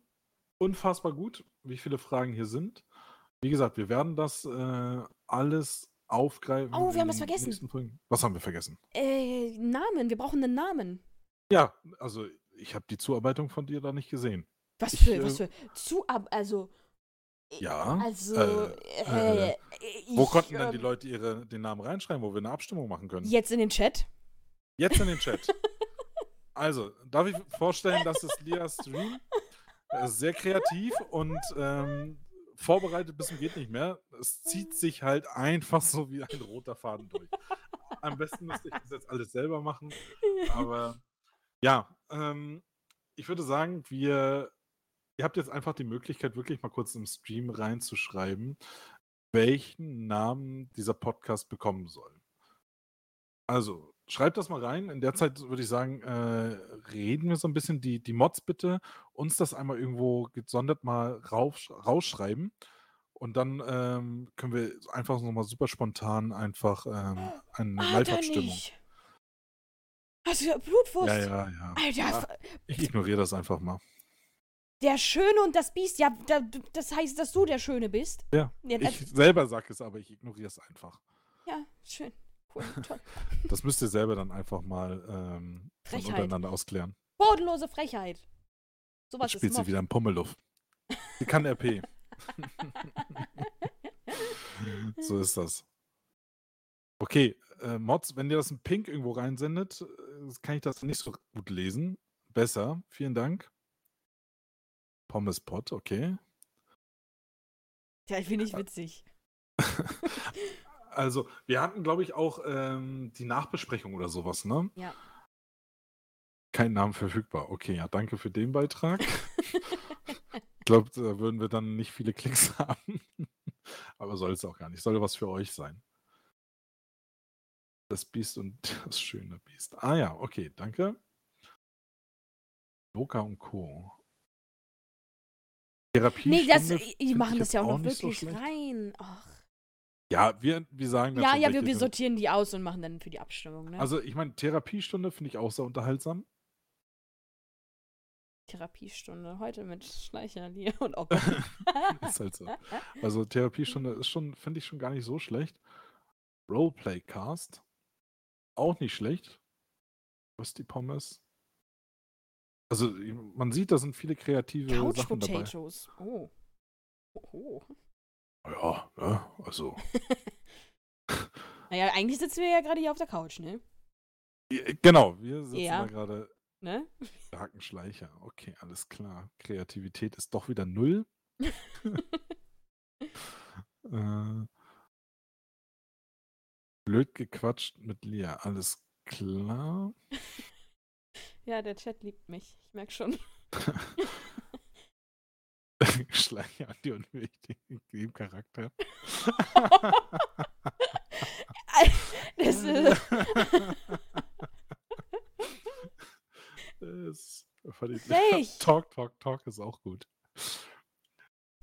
unfassbar gut, wie viele Fragen hier sind. Wie gesagt, wir werden das äh, alles aufgreifen. Oh, wir haben was vergessen. Was haben wir vergessen? Äh, Namen, wir brauchen einen Namen. Ja, also ich habe die Zuarbeitung von dir da nicht gesehen. Was Ich, für, äh, was für, zu, ab, also, Ja. also, äh, äh, Wo ich, konnten denn die ähm, Leute ihre, den Namen reinschreiben, wo wir eine Abstimmung machen können? Jetzt in den Chat. Jetzt in den Chat. Also, darf ich vorstellen, das ist Lias Stream. Er ist sehr kreativ und ähm, vorbereitet bis zum geht nicht mehr. Es zieht sich halt einfach so wie ein roter Faden durch. Am besten müsste ich das jetzt alles selber machen. Aber ja, ähm, ich würde sagen, wir, ihr habt jetzt einfach die Möglichkeit, wirklich mal kurz im Stream reinzuschreiben, welchen Namen dieser Podcast bekommen soll. Also, schreibt das mal rein. In der Zeit würde ich sagen, äh, reden wir so ein bisschen. Die, die Mods bitte uns das einmal irgendwo gesondert mal rauf, rausschreiben. Und dann ähm, können wir einfach nochmal super spontan einfach ähm, eine Live-Abstimmung. Hast du Blutwurst? Ja, ja, ja. Alter, Ich ignoriere das einfach mal. der Schöne und das Biest, ja, da, das heißt, dass du der Schöne bist. Ja, Ja, Ich selber sage es, aber ich ignoriere es einfach. ja schön. Cool, toll. Das müsst ihr selber dann einfach mal ähm, untereinander ausklären. Bodenlose Frechheit. Sowas spielt sie wieder im Pummeluff. Sie kann RP. so ist das. Okay, äh, Mods, wenn ihr das in Pink irgendwo reinsendet, äh, kann ich das nicht so gut lesen. Besser, vielen Dank. Pommespot, okay. Ja, ich finde ich witzig. Also, wir hatten, glaube ich, auch ähm, die Nachbesprechung oder sowas, ne? Ja. Kein Namen verfügbar. Okay, ja, danke für den Beitrag. ich glaube, da würden wir dann nicht viele Klicks haben. Aber soll es auch gar nicht. Soll was für euch sein. Das Biest und das schöne Biest. Ah ja, okay, danke. Loka und Co. Therapie. Nee, das, die machen das ja auch noch so wirklich schlecht. rein. Ach. Ja, wir, wir sagen dann Ja, ja, wir, wir sortieren die aus und machen dann für die Abstimmung, ne? Also, ich meine, Therapiestunde finde ich auch sehr unterhaltsam. Therapiestunde. Heute mit Schleicher, Lia und Ocker. ist halt so. Also Therapiestunde ist schon, finde ich schon gar nicht so schlecht. Roleplay-Cast. Auch nicht schlecht. Was die Pommes. Also man sieht, da sind viele kreative Couch Sachen dabei. Potatoes. Oh. Oh. Ja, ne? also. Naja, eigentlich sitzen wir ja gerade hier auf der Couch, ne? Genau, wir sitzen Ja. da gerade Ne? Hakenschleicher. Okay, alles klar. Kreativität ist doch wieder null. äh, blöd gequatscht mit Lia. Alles klar. Ja, der Chat liebt mich. Ich merk schon. Schleicher die unwichtigen Nebencharakter. das ist, das fand ich-. Talk, Talk, Talk ist auch gut.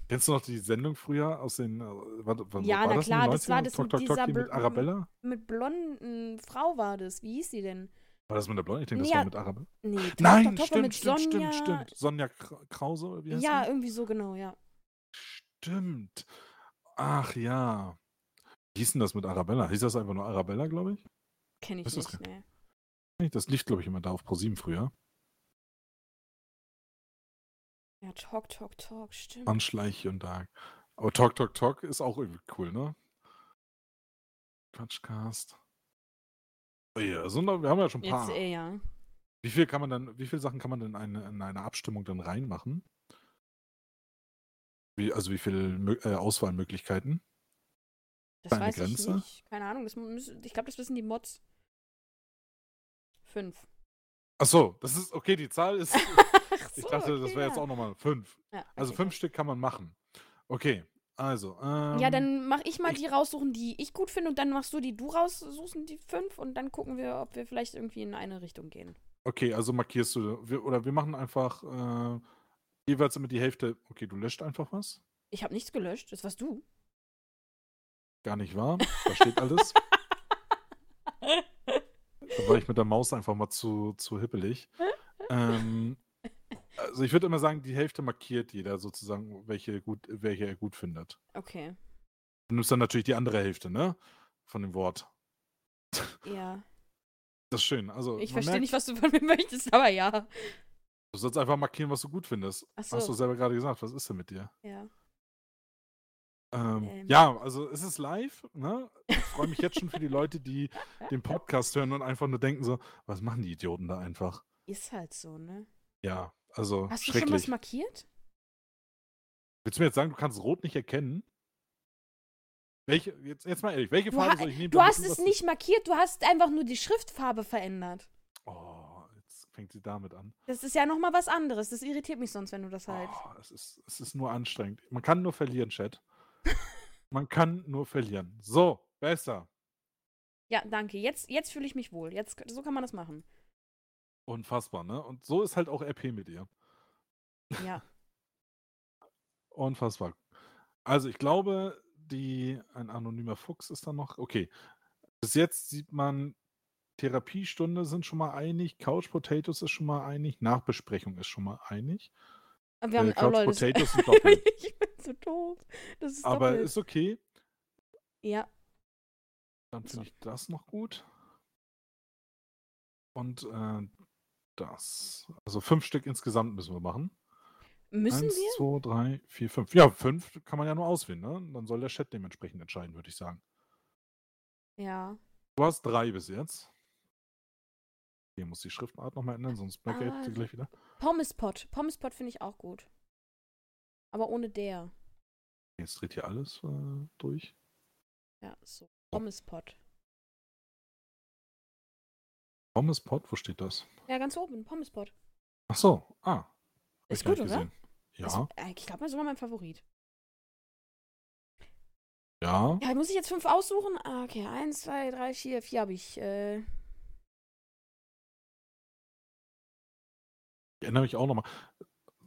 Kennst du noch die Sendung früher aus den. äh, Warte, wann Ja, war na das klar, das war 90ern? das Talk, mit Talk, Talk, dieser die mit Arabella? mit blonden Frau war das. Wie hieß sie denn? War das mit der Blonden? Ich denke, das Ja, war mit Arabella. Nee, Talk, Nein, Talk, stimmt, mit stimmt, Sonja. stimmt, stimmt. Sonja Kra- Krause, oder wie heißt Ja, sie? irgendwie so genau, ja. Stimmt. Ach ja. Wie hieß denn das mit Arabella? Hieß das einfach nur Arabella, glaube ich? Kenne ich das nicht, ne. Das lief, glaube ich, immer da auf ProSieben früher. Ja, Talk, Talk, Talk, stimmt. Anschleich und da. Aber Talk, Talk, Talk ist auch irgendwie cool, ne? Quatschcast. Oh ja, so, wir haben ja schon ein paar. Jetzt, äh, ja. Wie viel kann man dann, wie viele Sachen kann man denn in eine, in eine Abstimmung dann reinmachen? Wie, also wie viele äh, Auswahlmöglichkeiten? Das Eine weiß Grenze? ich nicht. Keine Ahnung. Müssen, ich glaube, das wissen die Mods. Fünf. Ach so, das ist okay, die Zahl ist. Ich so, dachte, das okay, wäre jetzt auch nochmal fünf. Ja, Also okay, fünf Stück kann man machen. Okay, also. Ähm, Ja, dann mach ich mal ich- die raussuchen, die ich gut finde und dann machst du die du raussuchst, die fünf und dann gucken wir, ob wir vielleicht irgendwie in eine Richtung gehen. Okay, also markierst du. Wir, oder wir machen einfach äh, jeweils immer die Hälfte. Okay, du löscht einfach was. Ich habe nichts gelöscht. Das warst du. Gar nicht wahr. Da steht alles. da war ich mit der Maus einfach mal zu, zu hippelig. Ähm, also ich würde immer sagen, die Hälfte markiert jeder sozusagen, welche, gut, welche er gut findet. Okay. Du nimmst dann natürlich die andere Hälfte, ne? Von dem Wort. Ja. Das ist schön. Also, Ich verstehe merkt, nicht, was du von mir möchtest, aber ja. Du sollst einfach markieren, was du gut findest. Ach Hast du so. selber gerade gesagt. Was ist denn mit dir? Ja. Ähm, Ähm. Ja, also es ist live. Ne? Ich freue mich jetzt schon für die Leute, die den Podcast hören und einfach nur denken so, was machen die Idioten da einfach? Ist halt so, ne? Ja, also Hast du schon was markiert? Willst du mir jetzt sagen, du kannst Rot nicht erkennen? Welche, jetzt, jetzt mal ehrlich, welche Du, Farbe soll ich nehmen? du hast es nicht markiert, du hast einfach nur die Schriftfarbe verändert. Oh, jetzt fängt sie damit an. Das ist ja nochmal was anderes. Das irritiert mich sonst, wenn du das halt. Oh, es, ist, es ist nur anstrengend. Man kann nur verlieren, Chat. Man kann nur verlieren. So, besser. Ja, danke. Jetzt, jetzt fühle ich mich wohl. Jetzt, so kann man das machen. Unfassbar, ne? Und so ist halt auch RP mit ihr. Ja. Unfassbar. Also ich glaube, die, ein anonymer Fuchs ist da noch. Okay. Bis jetzt sieht man, Therapiestunde sind schon mal einig, Couch Potatoes ist schon mal einig, Nachbesprechung ist schon mal einig. Aber wir haben, Äh, oh, Couch Leute, das- Potatoes sind doppelt. ich bin so doof. Das ist Aber doppelt. ist okay. ja. Dann So. finde ich das noch gut. Und äh, das. Also fünf Stück insgesamt müssen wir machen. Müssen Eins, wir? zwei, drei, vier, fünf. Ja, fünf kann man ja nur auswählen, ne? Dann soll der Chat dementsprechend entscheiden, würde ich sagen. Ja. Du hast drei bis jetzt. Hier muss die Schriftart nochmal ändern, sonst merke Ah, sie gleich wieder. Pommespot. Pommespot finde ich auch gut. Aber ohne der. Jetzt dreht hier alles äh, durch. Ja, so. Pommespot. Pommes Pot, wo steht das? Ja, ganz oben. Pommespot. Ach so, ah. Ist gut, oder? gesehen. Ja, äh, ich glaube, das ist sogar mein Favorit. ja. Ja, muss ich jetzt fünf aussuchen? Ah, okay. Eins, zwei, drei, vier. Vier habe ich. Äh, Ich erinnere mich auch nochmal.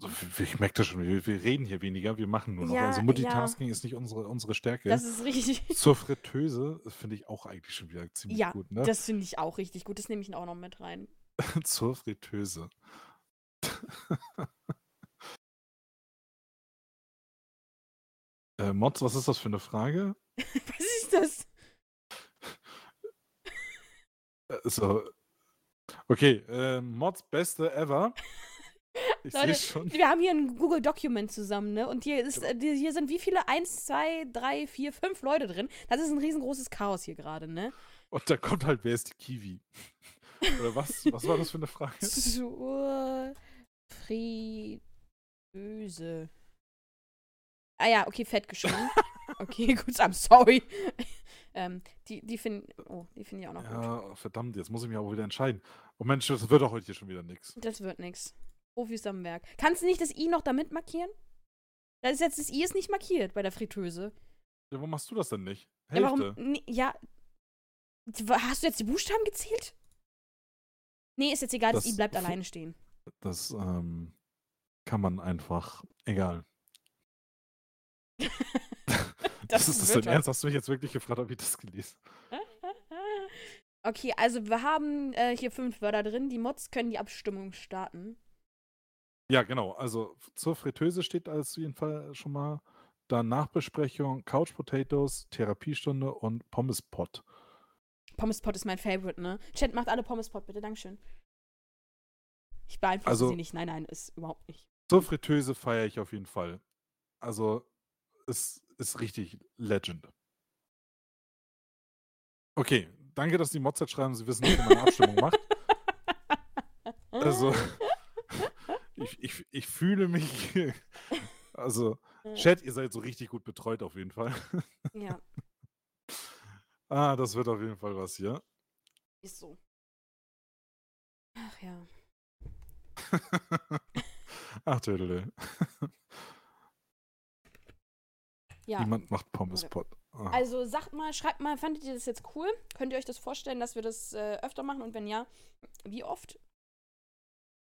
Also, ich merke das schon, wir, wir reden hier weniger, wir machen nur noch. Ja, also ja. Multitasking ist nicht unsere, unsere Stärke. das ist richtig. Zur Fritteuse finde ich auch eigentlich schon wieder ziemlich Ja, gut, ne? Das finde ich auch richtig gut. Das nehme ich auch noch mit rein. Zur Fritteuse. äh, Mods, was ist das für eine Frage? Was ist das? Äh, So. Okay, äh, Mods beste ever. Ich Leute, schon. Wir haben hier ein Google Document zusammen, ne? Und hier, ist, äh, die- hier sind wie viele? Eins, zwei, drei, vier, fünf Leute drin. Das ist ein riesengroßes Chaos hier gerade, ne? Und da kommt halt, wer ist die Kiwi? Oder was? Was war das für eine Frage? Zur Fritteuse. Ah ja, okay, fett geschrieben. okay, gut, I'm sorry. ähm, die die finde oh, die finde ich auch noch gut. Ja, verdammt, jetzt muss ich mich aber wieder entscheiden. Oh Mensch, das wird doch heute hier schon wieder nix. Das wird nix. Profis am Werk. Kannst du nicht das I noch damit markieren? Da ist jetzt das I ist nicht markiert bei der Fritteuse. Ja, warum machst du das denn nicht? Ja, Hälfte. warum? Nee, ja. Hast du jetzt die Buchstaben gezählt? Nee, ist jetzt egal, das, Das I bleibt alleine stehen. Das ähm, kann man einfach. Egal. Das ist das dein was. Ernst? Hast du mich jetzt wirklich gefragt, ob ich das gelesen Okay, also wir haben äh, hier fünf Wörter drin. Die Mods können die Abstimmung starten. Ja, genau. Also zur Fritteuse steht als jeden Fall schon mal. Dann Nachbesprechung, Couch Potatoes, Therapiestunde und Pommespot. Pommespot ist mein Favorite, ne? Chat macht alle Pommespot, bitte, Dankeschön. Ich beeinflusse Also- sie nicht. Nein, nein, ist überhaupt nicht. Zur Fritteuse feiere ich auf jeden Fall. Also, es ist richtig Legend. Okay, danke, dass die Mods jetzt schreiben, sie wissen nicht, wie man eine Abstimmung macht. Also, ich, ich, ich fühle mich. Also, Chat, ihr seid so richtig gut betreut auf jeden Fall. Ja, Ah, das wird auf jeden Fall was hier. ist so. Ach ja. Ach, Tödele. Ja. Niemand macht Pommespot. Ah. Also sagt mal, schreibt mal, fandet ihr das jetzt cool? Könnt ihr euch das vorstellen, dass wir das äh, öfter machen? Und wenn ja, wie oft?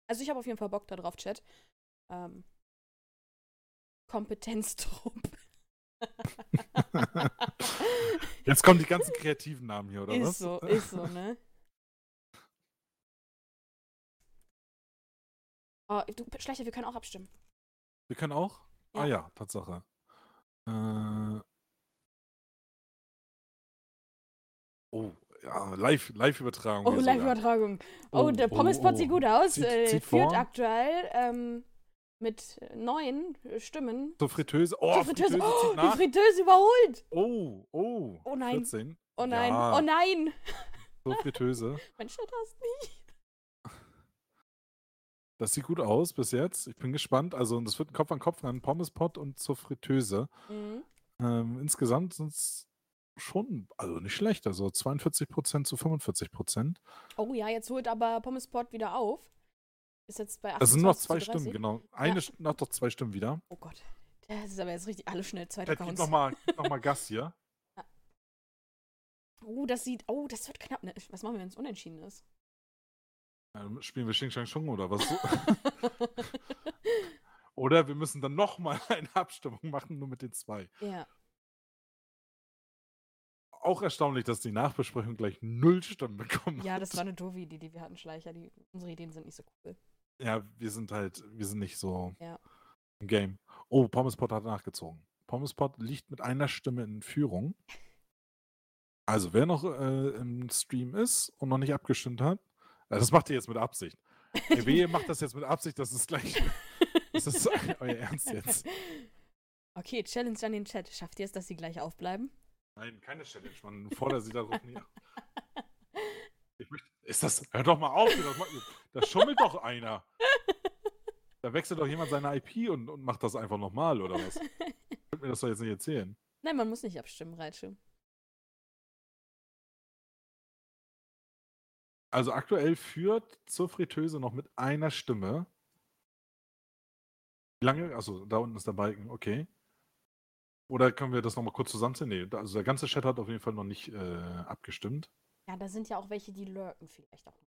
Also ich habe auf jeden Fall Bock darauf, Chat. Ähm, Kompetenztrupp. Jetzt kommen die ganzen kreativen Namen hier, oder ist was? so, ist so, ne? Oh, du, Schleicher, wir können auch abstimmen. Wir können auch? Ja. Ah ja, Tatsache. Äh, oh, ja, Live- Live-Übertragung. Oh. Live-Übertragung. Oh, Oh, der oh, Pommes-Pot sieht oh. gut aus. Zieht- äh, zieht führt vor. aktuell ähm, mit neun Stimmen. Zur Fritteuse. Oh, Die Fritteuse, Fritteuse oh, die. Fritteuse überholt. Oh, oh. Oh nein. 14. Oh nein, Ja. oh nein. Zur Fritteuse. Mein Chat hast nicht. Das sieht gut aus bis jetzt. Ich bin gespannt. Also, das wird ein Kopf an Kopf rennen. Pommespot und zur Fritteuse. Mhm. Ähm, insgesamt sind es schon, also nicht schlecht. Also 42% zu 45%. Oh ja, jetzt holt aber Pommes-Pot wieder auf. Ist jetzt bei 28 Also nur noch zwei 30. Stimmen, genau. Eine, St- noch doch zwei Stimmen wieder. Oh Gott. Das ist aber jetzt richtig alle schnell zweite Accounts. nochmal noch mal Gas hier. Oh, das sieht. Oh, das wird knapp. Ne? Was machen wir, wenn es unentschieden ist? Ähm, spielen wir Xing Shang Chung oder was? oder wir müssen dann nochmal eine Abstimmung machen, nur mit den zwei. ja. Auch erstaunlich, dass die Nachbesprechung gleich null Stimmen bekommen Ja, hat. das war eine doofe Idee, die wir hatten, Schleicher. Die, unsere Ideen sind nicht so cool. Ja, wir sind halt, wir sind nicht so Ja. im Game. Oh, Pommespot hat nachgezogen. Pommespot liegt mit einer Stimme in Führung. Also, wer noch äh, im Stream ist und noch nicht abgestimmt hat, äh, das macht ihr jetzt mit Absicht. Wehe, macht das jetzt mit Absicht, das ist gleich. Das ist euer Ernst jetzt. Okay, Challenge an den Chat. Schafft ihr es, dass sie gleich aufbleiben? Nein, keine Challenge, man fordert sie darauf nie. Ich möchte, ist das, hör doch mal auf, da schummelt doch einer. Da wechselt doch jemand seine IP und, und macht das einfach nochmal, oder was? Könnt mir das doch jetzt nicht erzählen. Nein, man muss nicht abstimmen, Reitsche. Also aktuell führt zur Fritteuse noch mit einer Stimme. Wie lange? Also da unten ist der Balken, okay. Oder können wir das nochmal kurz zusammenziehen? Nee, also der ganze Chat hat auf jeden Fall noch nicht äh, abgestimmt. Ja, da sind ja auch welche, die lurken vielleicht auch.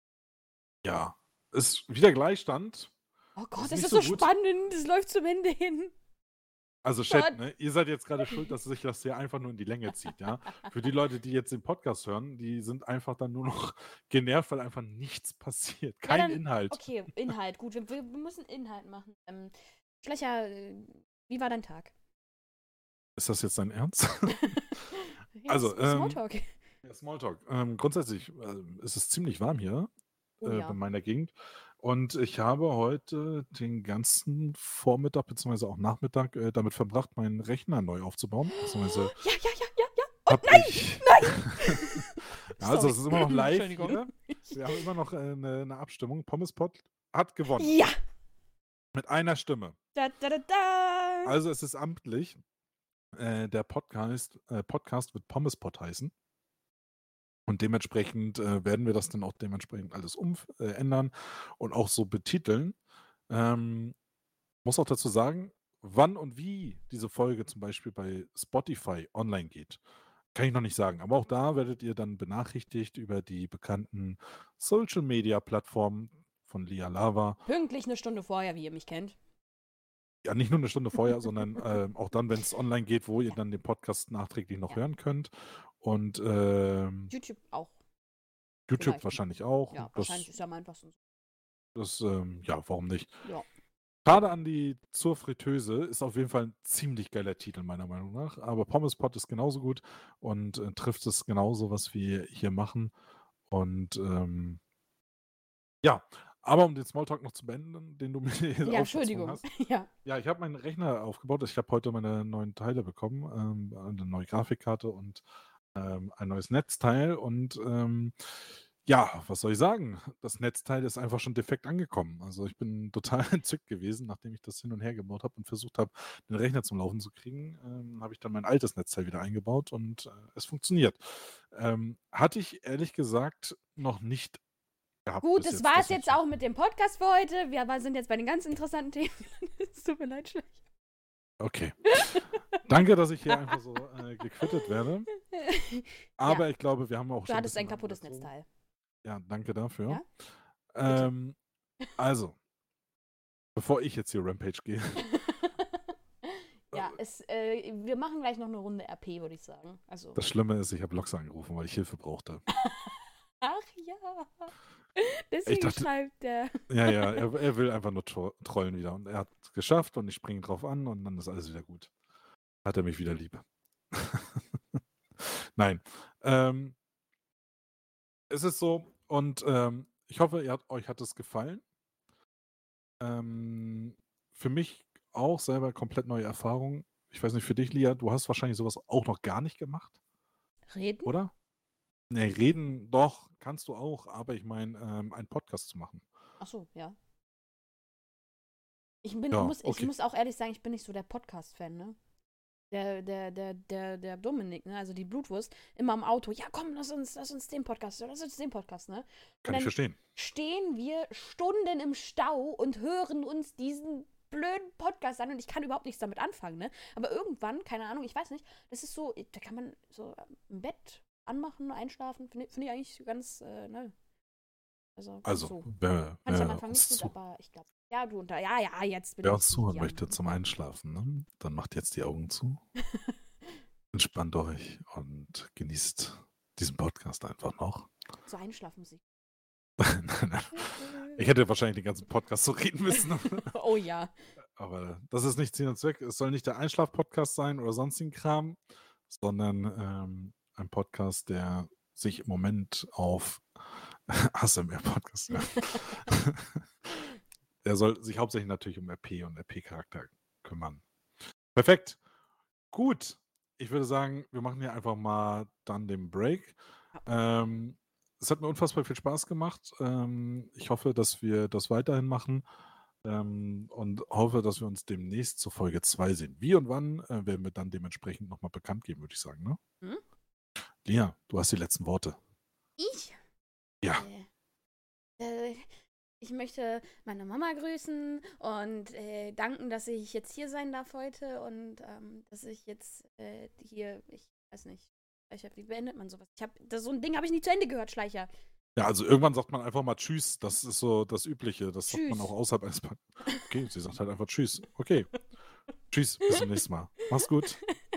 Ja. Ist wieder Gleichstand. Oh ist Gott, das nicht ist so so spannend. Das läuft zum Ende hin. Also Chat, ne, ihr seid jetzt gerade schuld, dass sich das hier einfach nur in die Länge zieht, ja. Für die Leute, die jetzt den Podcast hören, die sind einfach dann nur noch genervt, weil einfach nichts passiert. Kein dann- Inhalt. Okay, Inhalt. Gut, wir, wir müssen Inhalt machen. Ähm, Schleicher, äh, wie war dein Tag? Ist das jetzt dein Ernst? Ja, Also, ähm, Smalltalk. Ja, Smalltalk. Ähm, grundsätzlich ähm, ist es ziemlich warm hier Oh, äh, ja. bei meiner Gegend. Und ich habe heute den ganzen Vormittag bzw. auch Nachmittag äh, damit verbracht, meinen Rechner neu aufzubauen. Ja, ja, ja, ja, ja. hab ich. ja, also es ist immer noch live hier. Wir haben immer noch äh, eine, eine Abstimmung. Pommespot hat gewonnen. Ja. Mit einer Stimme. Da, da, da, da. Also es ist amtlich. Äh, der Podcast, äh, Podcast wird Pommespot heißen. Und dementsprechend äh, werden wir das dann auch dementsprechend alles umändern äh, und auch so betiteln. Ähm, muss auch dazu sagen, wann und wie diese Folge zum Beispiel bei Spotify online geht, kann ich noch nicht sagen. Aber auch da werdet ihr dann benachrichtigt über die bekannten Social Media Plattformen von Lia Lava. Pünktlich eine Stunde vorher, wie ihr mich kennt. Ja, nicht nur eine Stunde vorher, sondern ähm, auch dann, wenn es online geht, wo ihr dann den Podcast nachträglich noch Ja. hören könnt. Und ähm, YouTube auch. YouTube vielleicht. wahrscheinlich auch. Ja, das, wahrscheinlich ist ja am einfachsten. das ähm, ja, warum nicht? Ja. Schade an die zur Fritteuse ist auf jeden Fall ein ziemlich geiler Titel, meiner Meinung nach. Aber Pommes Pot ist genauso gut und äh, trifft es genauso, was wir hier machen. Und ähm, ja, aber um den Smalltalk noch zu beenden, den du mir hier Ja, Entschuldigung. hast. Ja. Ja, ich habe meinen Rechner aufgebaut. Ich habe heute meine neuen Teile bekommen, ähm, eine neue Grafikkarte und ähm, ein neues Netzteil. Und ähm, ja, was soll ich sagen? Das Netzteil ist einfach schon defekt angekommen. Also ich bin total entzückt gewesen, nachdem ich das hin und her gebaut habe und versucht habe, den Rechner zum Laufen zu kriegen, ähm, habe ich dann mein altes Netzteil wieder eingebaut und äh, es funktioniert. Ähm, hatte ich ehrlich gesagt noch nicht gehabt. Gut, das war es jetzt auch mit dem Podcast für heute. Wir sind jetzt bei den ganz interessanten Themen. es tut mir leid, Schleicher. Okay. Danke, dass ich hier einfach so äh, gequittet werde. Aber ich glaube, wir haben auch Du schon hattest ein bisschen kaputtes angezogen. Netzteil. Ja, danke dafür. Ja? Ähm, also, bevor ich jetzt hier Rampage gehe, Ja, es, äh, wir machen gleich noch eine Runde RP, würde ich sagen. Also. Das Schlimme ist, ich habe Lox angerufen, weil ich Hilfe brauchte. Ach ja. Deswegen dachte- schreibt der. Ja, ja, er, er will einfach nur tro trollen wieder. Und er hat es geschafft und ich springe drauf an und dann ist alles wieder gut. Hat er mich wieder lieb. Nein. Ähm, es ist so, und ähm, ich hoffe, hat, euch hat es gefallen. Ähm, für mich auch selber komplett neue Erfahrung. Ich weiß nicht, für dich, Lia, du hast wahrscheinlich sowas auch noch gar nicht gemacht, Reden? oder? Nee, reden doch, kannst du auch, aber ich meine, ähm, einen Podcast zu machen. Ach so, ja. Ich, bin, Ja, muss, ich okay. muss auch ehrlich sagen, ich bin nicht so der Podcast-Fan, ne? Der, der, der, der, der Dominik, ne? Also die Blutwurst, immer im Auto. Ja, komm, lass uns, lass uns den Podcast, lass uns den Podcast, ne? Kann ich verstehen. Stehen wir Stunden im Stau und hören uns diesen blöden Podcast an und ich kann überhaupt nichts damit anfangen, ne? Aber irgendwann, keine Ahnung, ich weiß nicht, das ist so, da kann man so im Bett anmachen, einschlafen, finde find ich eigentlich ganz, äh, ne? Also, Also, so. wer, Fand ich am wer Anfang nicht gut, aber ich glaube, ja, du unter, ja, ja, jetzt bin wer uns zuhören möchte zum Einschlafen, ne? dann macht jetzt die Augen zu, entspannt euch und genießt diesen Podcast einfach noch. So Einschlafmusik. Nein, nein. ich hätte wahrscheinlich den ganzen Podcast so reden müssen. oh ja. Aber das ist nicht Sinn und Zweck. Es soll nicht der Einschlaf-Podcast sein oder sonstigen Kram, sondern ähm, ein Podcast, der sich im Moment auf ASMR-Podcast. Ja. der soll sich hauptsächlich natürlich um RP und RP-Charakter kümmern. Perfekt. Gut. Ich würde sagen, wir machen hier einfach mal dann den Break. Ähm, es hat mir unfassbar viel Spaß gemacht. Ähm, ich hoffe, dass wir das weiterhin machen ähm, und hoffe, dass wir uns demnächst zur Folge 2 sehen. Wie und wann äh, werden wir dann dementsprechend nochmal bekannt geben, würde ich sagen. Ne? Hm? Lia, du hast die letzten Worte. Ich? Ja. Äh, äh, ich möchte meine Mama grüßen und äh, danken, dass ich jetzt hier sein darf heute und ähm, dass ich jetzt äh, hier, ich weiß nicht, Schleicher, wie beendet man sowas? Ich habe so ein Ding habe ich nie zu Ende gehört, Schleicher. Ja, also irgendwann sagt man einfach mal Tschüss. Das ist so das Übliche. Das sagt man Tschüss. auch außerhalb eines. Okay, sie sagt halt einfach Tschüss. Okay. Tschüss, bis zum nächsten Mal. Mach's gut.